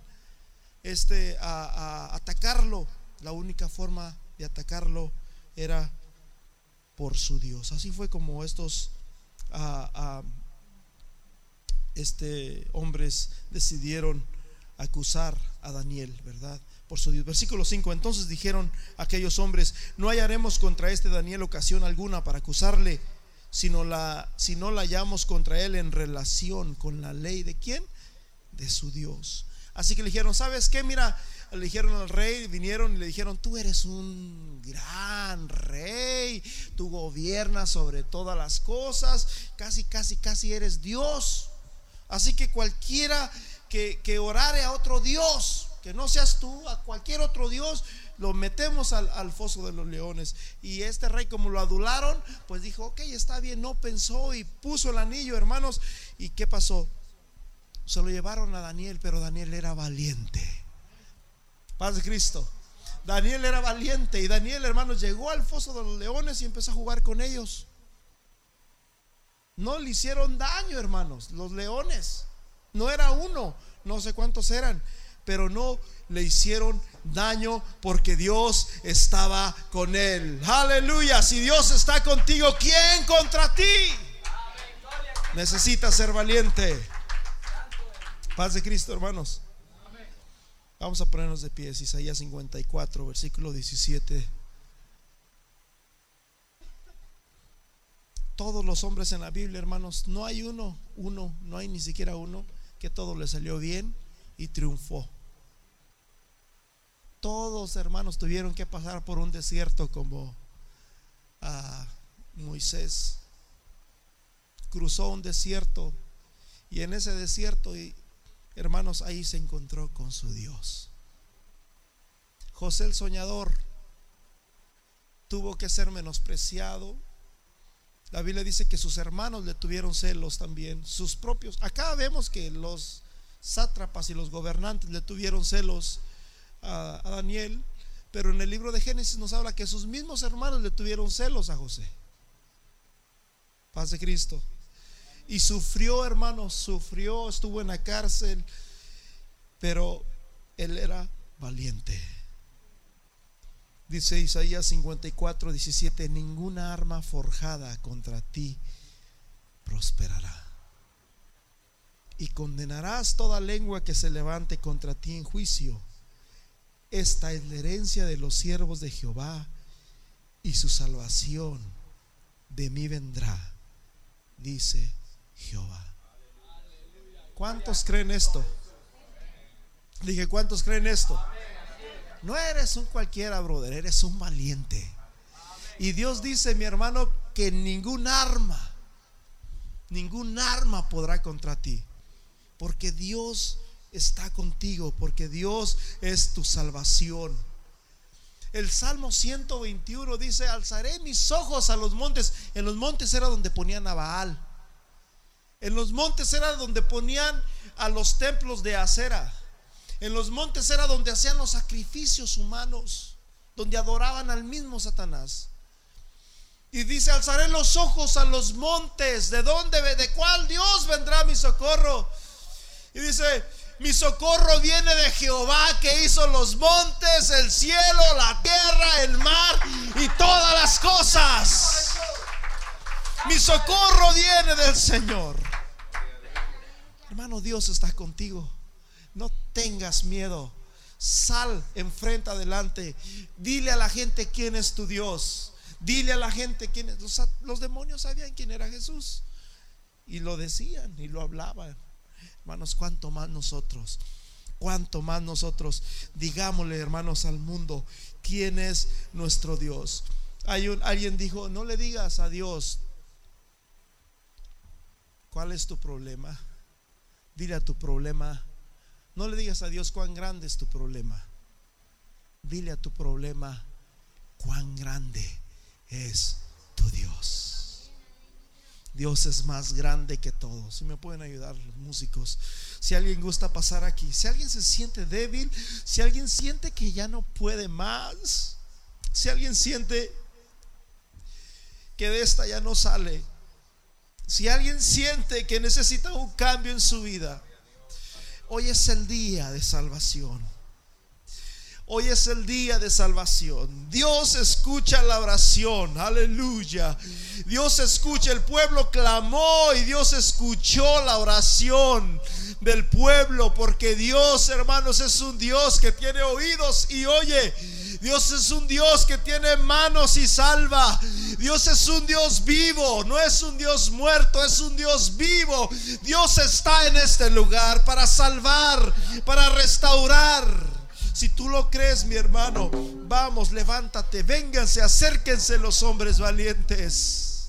este, atacarlo. La única forma de atacarlo era por su Dios. Así fue como estos ah, ah, este, hombres decidieron acusar a Daniel, ¿verdad? Por su Dios. Versículo 5. Entonces dijeron aquellos hombres, no hallaremos contra este Daniel ocasión alguna para acusarle, sino la, si no la hallamos contra él en relación con la ley de quién? De su Dios. Así que le dijeron, ¿sabes qué? Mira, le dijeron al rey, vinieron y le dijeron, tú eres un gran rey, tú gobiernas sobre todas las cosas, casi, casi, casi eres Dios. Así que cualquiera que, orare a otro Dios, que no seas tú, a cualquier otro Dios, lo metemos al, al, foso de los leones. Y este rey, como lo adularon, pues dijo, ok, está bien, no pensó y puso el anillo, hermanos. ¿Y qué pasó? Se lo llevaron a Daniel, pero Daniel era valiente. Paz de Cristo. Daniel era valiente y Daniel, hermanos, llegó al foso de los leones y empezó a jugar con ellos. No le hicieron daño, hermanos, los leones. No era uno, no sé cuántos eran, pero no le hicieron daño porque Dios estaba con él. Aleluya, si Dios está contigo, ¿quién contra ti? Necesita ser valiente. Paz de Cristo, hermanos. Vamos a ponernos de pies, Isaías 54, versículo 17. Todos los hombres en la Biblia, hermanos, no hay uno, uno, no hay ni siquiera uno que todo le salió bien y triunfó. Todos, hermanos, tuvieron que pasar por un desierto como a Moisés. Cruzó un desierto y en ese desierto Hermanos, ahí se encontró con su Dios. José el soñador tuvo que ser menospreciado. La Biblia dice que sus hermanos le tuvieron celos también, sus propios. Acá vemos que los sátrapas y los gobernantes le tuvieron celos a, a Daniel, pero en el libro de Génesis nos habla que sus mismos hermanos le tuvieron celos a José. Paz de Cristo. Y sufrió, hermanos, sufrió, estuvo en la cárcel, pero él era valiente. Dice Isaías 54, 17, ninguna arma forjada contra ti prosperará. Y condenarás toda lengua que se levante contra ti en juicio. Esta es la herencia de los siervos de Jehová y su salvación de mí vendrá, dice Jehová. ¿Cuántos creen esto? Dije, ¿cuántos creen esto? No eres un cualquiera, brother, eres un valiente. Y Dios dice, mi hermano, que ningún arma, ningún arma podrá contra ti. Porque Dios está contigo, porque Dios es tu salvación. El Salmo 121 dice, alzaré mis ojos a los montes. En los montes era donde ponían a Baal. En los montes era donde ponían a los templos de acera. En los montes era donde hacían los sacrificios humanos, donde adoraban al mismo Satanás. Y dice, alzaré los ojos a los montes, ¿de dónde, de cuál Dios vendrá mi socorro? Y dice, mi socorro viene de Jehová que hizo los montes, el cielo, la tierra, el mar y todas las cosas. Mi socorro viene del Señor. Hermano, Dios está contigo. No tengas miedo. Sal, enfrenta adelante. Dile a la gente quién es tu Dios. Dile a la gente quién es. Los, demonios sabían quién era Jesús. Y lo decían y lo hablaban. Hermanos, cuánto más nosotros. Cuánto más nosotros. Digámosle, hermanos, al mundo quién es nuestro Dios. Hay un, alguien dijo, no le digas a Dios cuál es tu problema. Dile a tu problema. No le digas a Dios cuán grande es tu problema. Dile a tu problema cuán grande es tu Dios. Dios es más grande que todo. Si me pueden ayudar los músicos. Si alguien gusta pasar aquí, si alguien se siente débil, si alguien siente que ya no puede más, si alguien siente que de esta ya no sale, si alguien siente que necesita un cambio en su vida, hoy es el día de salvación. Hoy es el día de salvación. Dios escucha la oración. Aleluya. Dios escucha. El pueblo clamó y Dios escuchó la oración del pueblo. Porque Dios, hermanos, es un Dios que tiene oídos y oye. Dios es un Dios que tiene manos y salva. Dios es un Dios vivo, no es un Dios muerto, es un Dios vivo. Dios está en este lugar para salvar, para restaurar. Si tú lo crees, mi hermano, vamos, levántate, vénganse, acérquense los hombres valientes.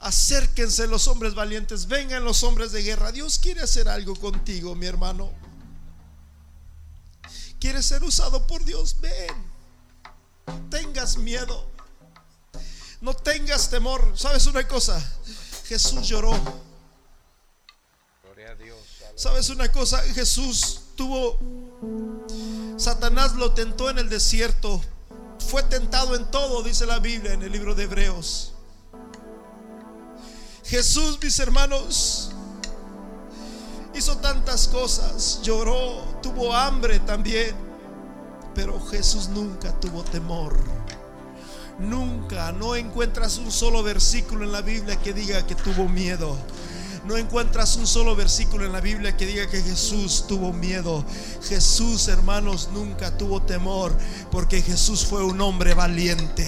Acérquense los hombres valientes, vengan los hombres de guerra. Dios quiere hacer algo contigo, mi hermano. ¿Quieres ser usado por Dios? Ven. Tengas miedo. No tengas temor. ¿Sabes una cosa? Jesús lloró. Gloria a Dios. ¿Sabes una cosa? Jesús tuvo, Satanás lo tentó en el desierto. Fue tentado en todo, dice la Biblia en el libro de Hebreos. Jesús, mis hermanos, hizo tantas cosas, lloró, tuvo hambre también, pero Jesús nunca tuvo temor. Nunca, no encuentras un solo versículo en la Biblia que diga que tuvo miedo. No encuentras un solo versículo en la Biblia que diga que Jesús tuvo miedo. Jesús, hermanos, nunca tuvo temor porque Jesús fue un hombre valiente.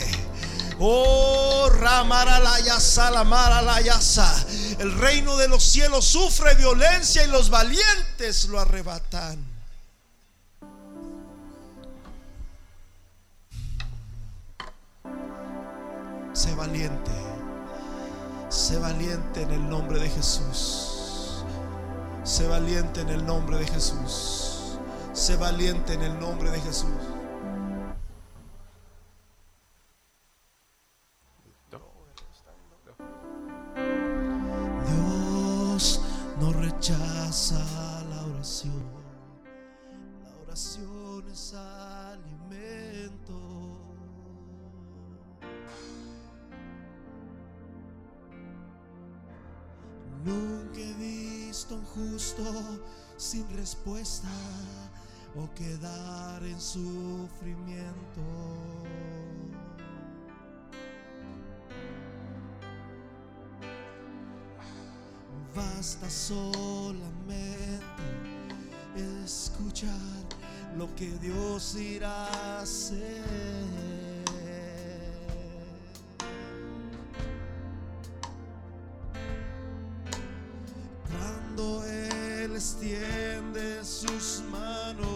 Oh, la yasa El reino de los cielos sufre violencia y los valientes lo arrebatan. Sé valiente. Sé valiente en el nombre de Jesús. Sé valiente en el nombre de Jesús. Sé valiente en el nombre de Jesús. La oración. La oración es Nunca he visto un justo sin respuesta o quedar en sufrimiento. Basta solamente escuchar lo que Dios irá a hacer. extiende sus manos,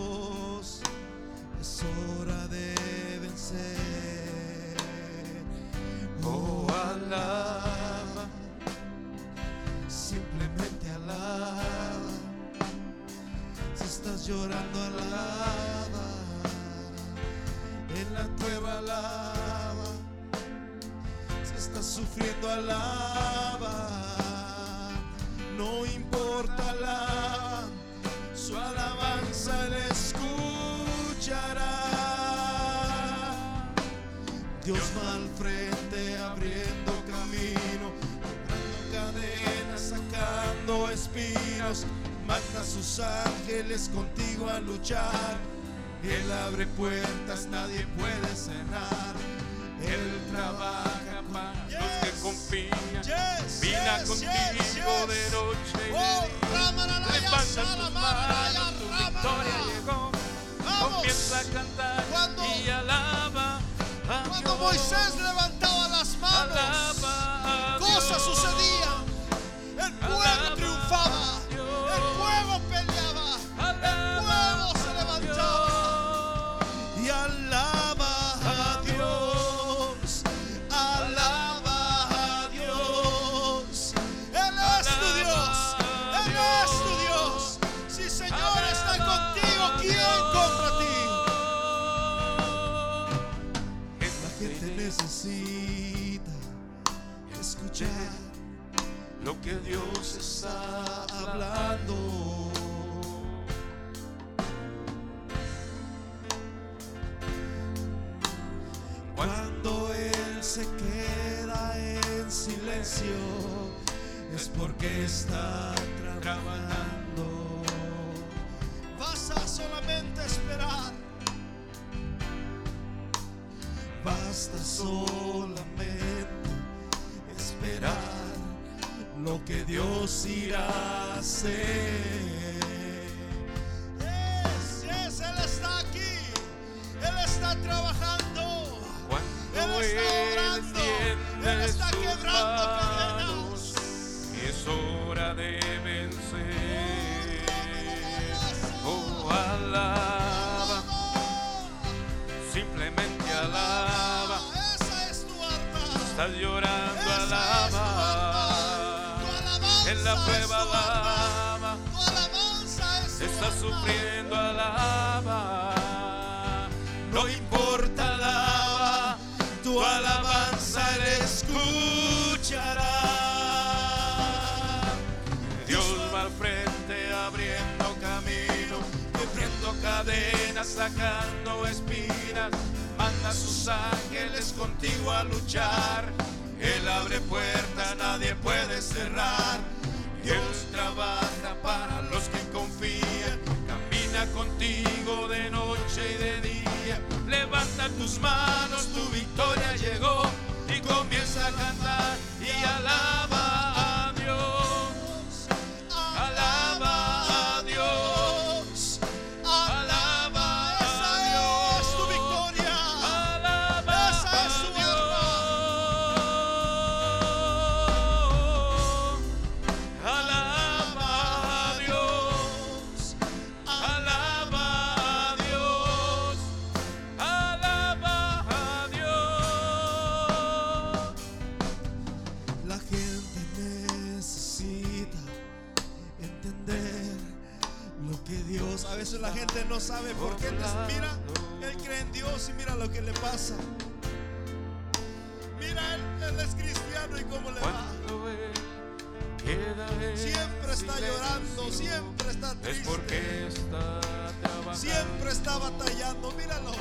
contigo de noche Levanta victoria. Comienza a cantar y alaba. Cuando Moisés levantaba porque está trabajando. Vas a solamente esperar. Basta solamente esperar lo que Dios irá a hacer. Es, es, Él está aquí, Él está trabajando, Cuando Él está orando, está estás llorando, alaba. En la prueba, alaba. Estás sufriendo, alaba. No importa, alaba. Tu alabanza le escuchará. Dios va al frente abriendo camino, quebrando cadenas, sacando espinas a sus ángeles contigo a luchar. Él abre puertas, nadie puede cerrar. Dios trabaja para los que confían. Camina contigo de noche y de día. Levanta tus manos, tu victoria llegó. le pasa. Mira, él, él es cristiano y cómo le va. Siempre está llorando, siempre está triste. Siempre está batallando, míralo.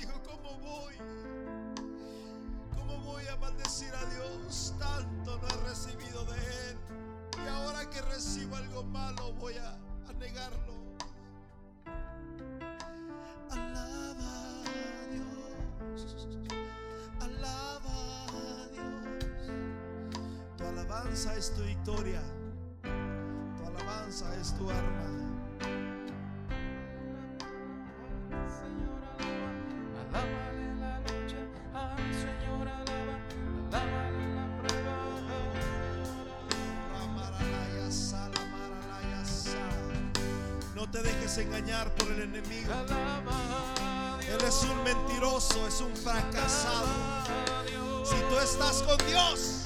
dijo, ¿cómo voy? ¿Cómo voy a maldecir a Dios? Tanto no he recibido de Él. Y ahora que recibo algo malo voy a, negarlo. Alaba a Dios. Alaba a Dios. Tu alabanza es tu victoria. Tu alabanza es tu arma. engañar por el enemigo. Él es un mentiroso, es un fracasado. Si tú estás con Dios,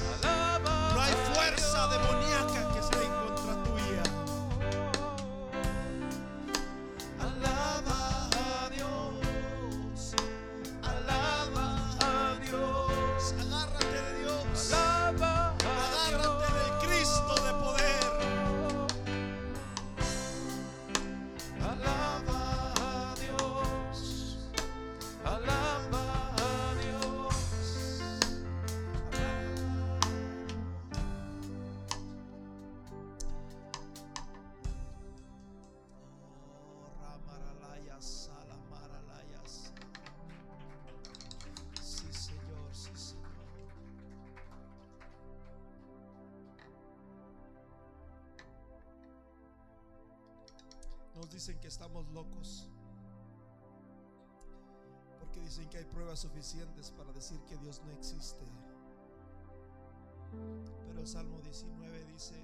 Salmo 19 dice,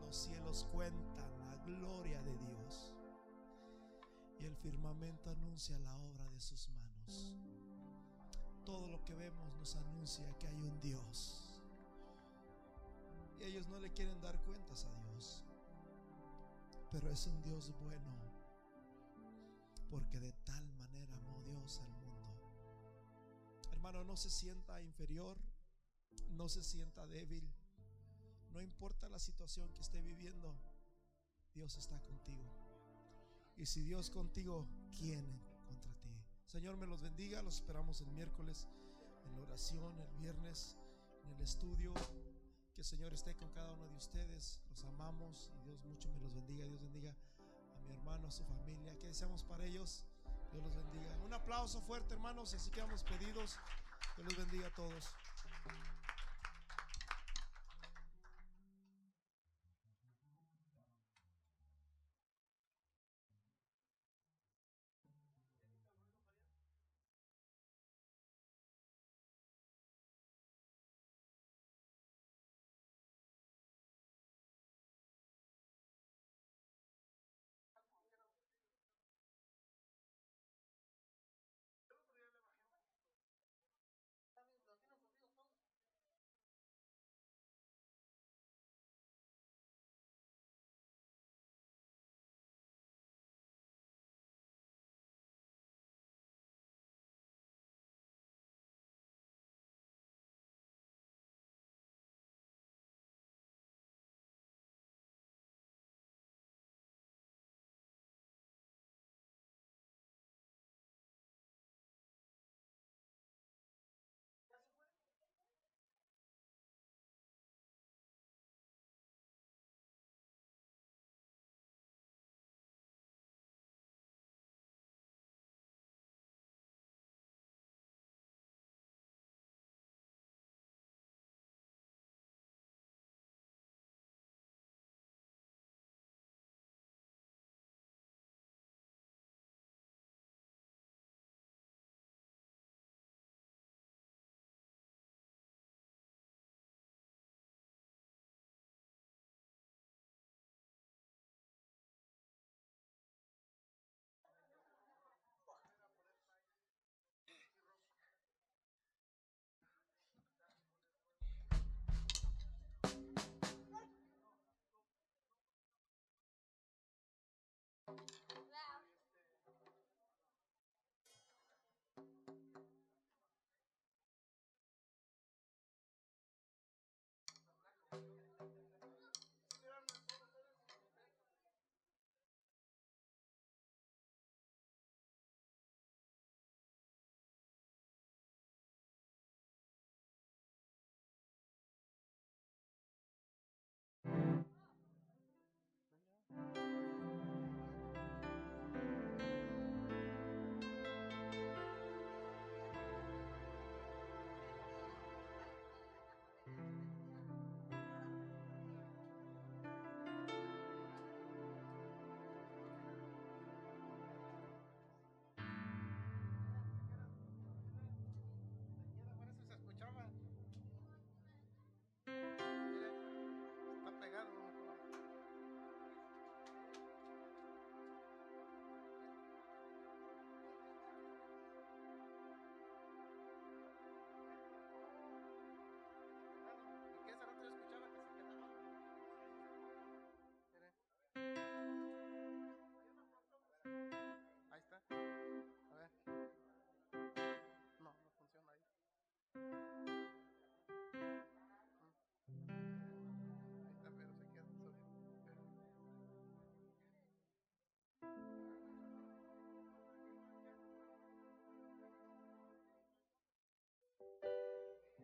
los cielos cuentan la gloria de Dios y el firmamento anuncia la obra de sus manos. Todo lo que vemos nos anuncia que hay un Dios. Y ellos no le quieren dar cuentas a Dios. Pero es un Dios bueno. Porque de tal manera amó Dios al mundo. Hermano, no se sienta inferior no se sienta débil. No importa la situación que esté viviendo, Dios está contigo. Y si Dios contigo, ¿quién contra ti? Señor, me los bendiga. Los esperamos el miércoles en la oración, el viernes en el estudio. Que el Señor esté con cada uno de ustedes. Los amamos y Dios mucho me los bendiga. Dios bendiga a mi hermano, a su familia. Que deseamos para ellos? Dios los bendiga. Un aplauso fuerte, hermanos. Así que hemos pedidos. Dios los bendiga a todos.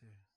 here.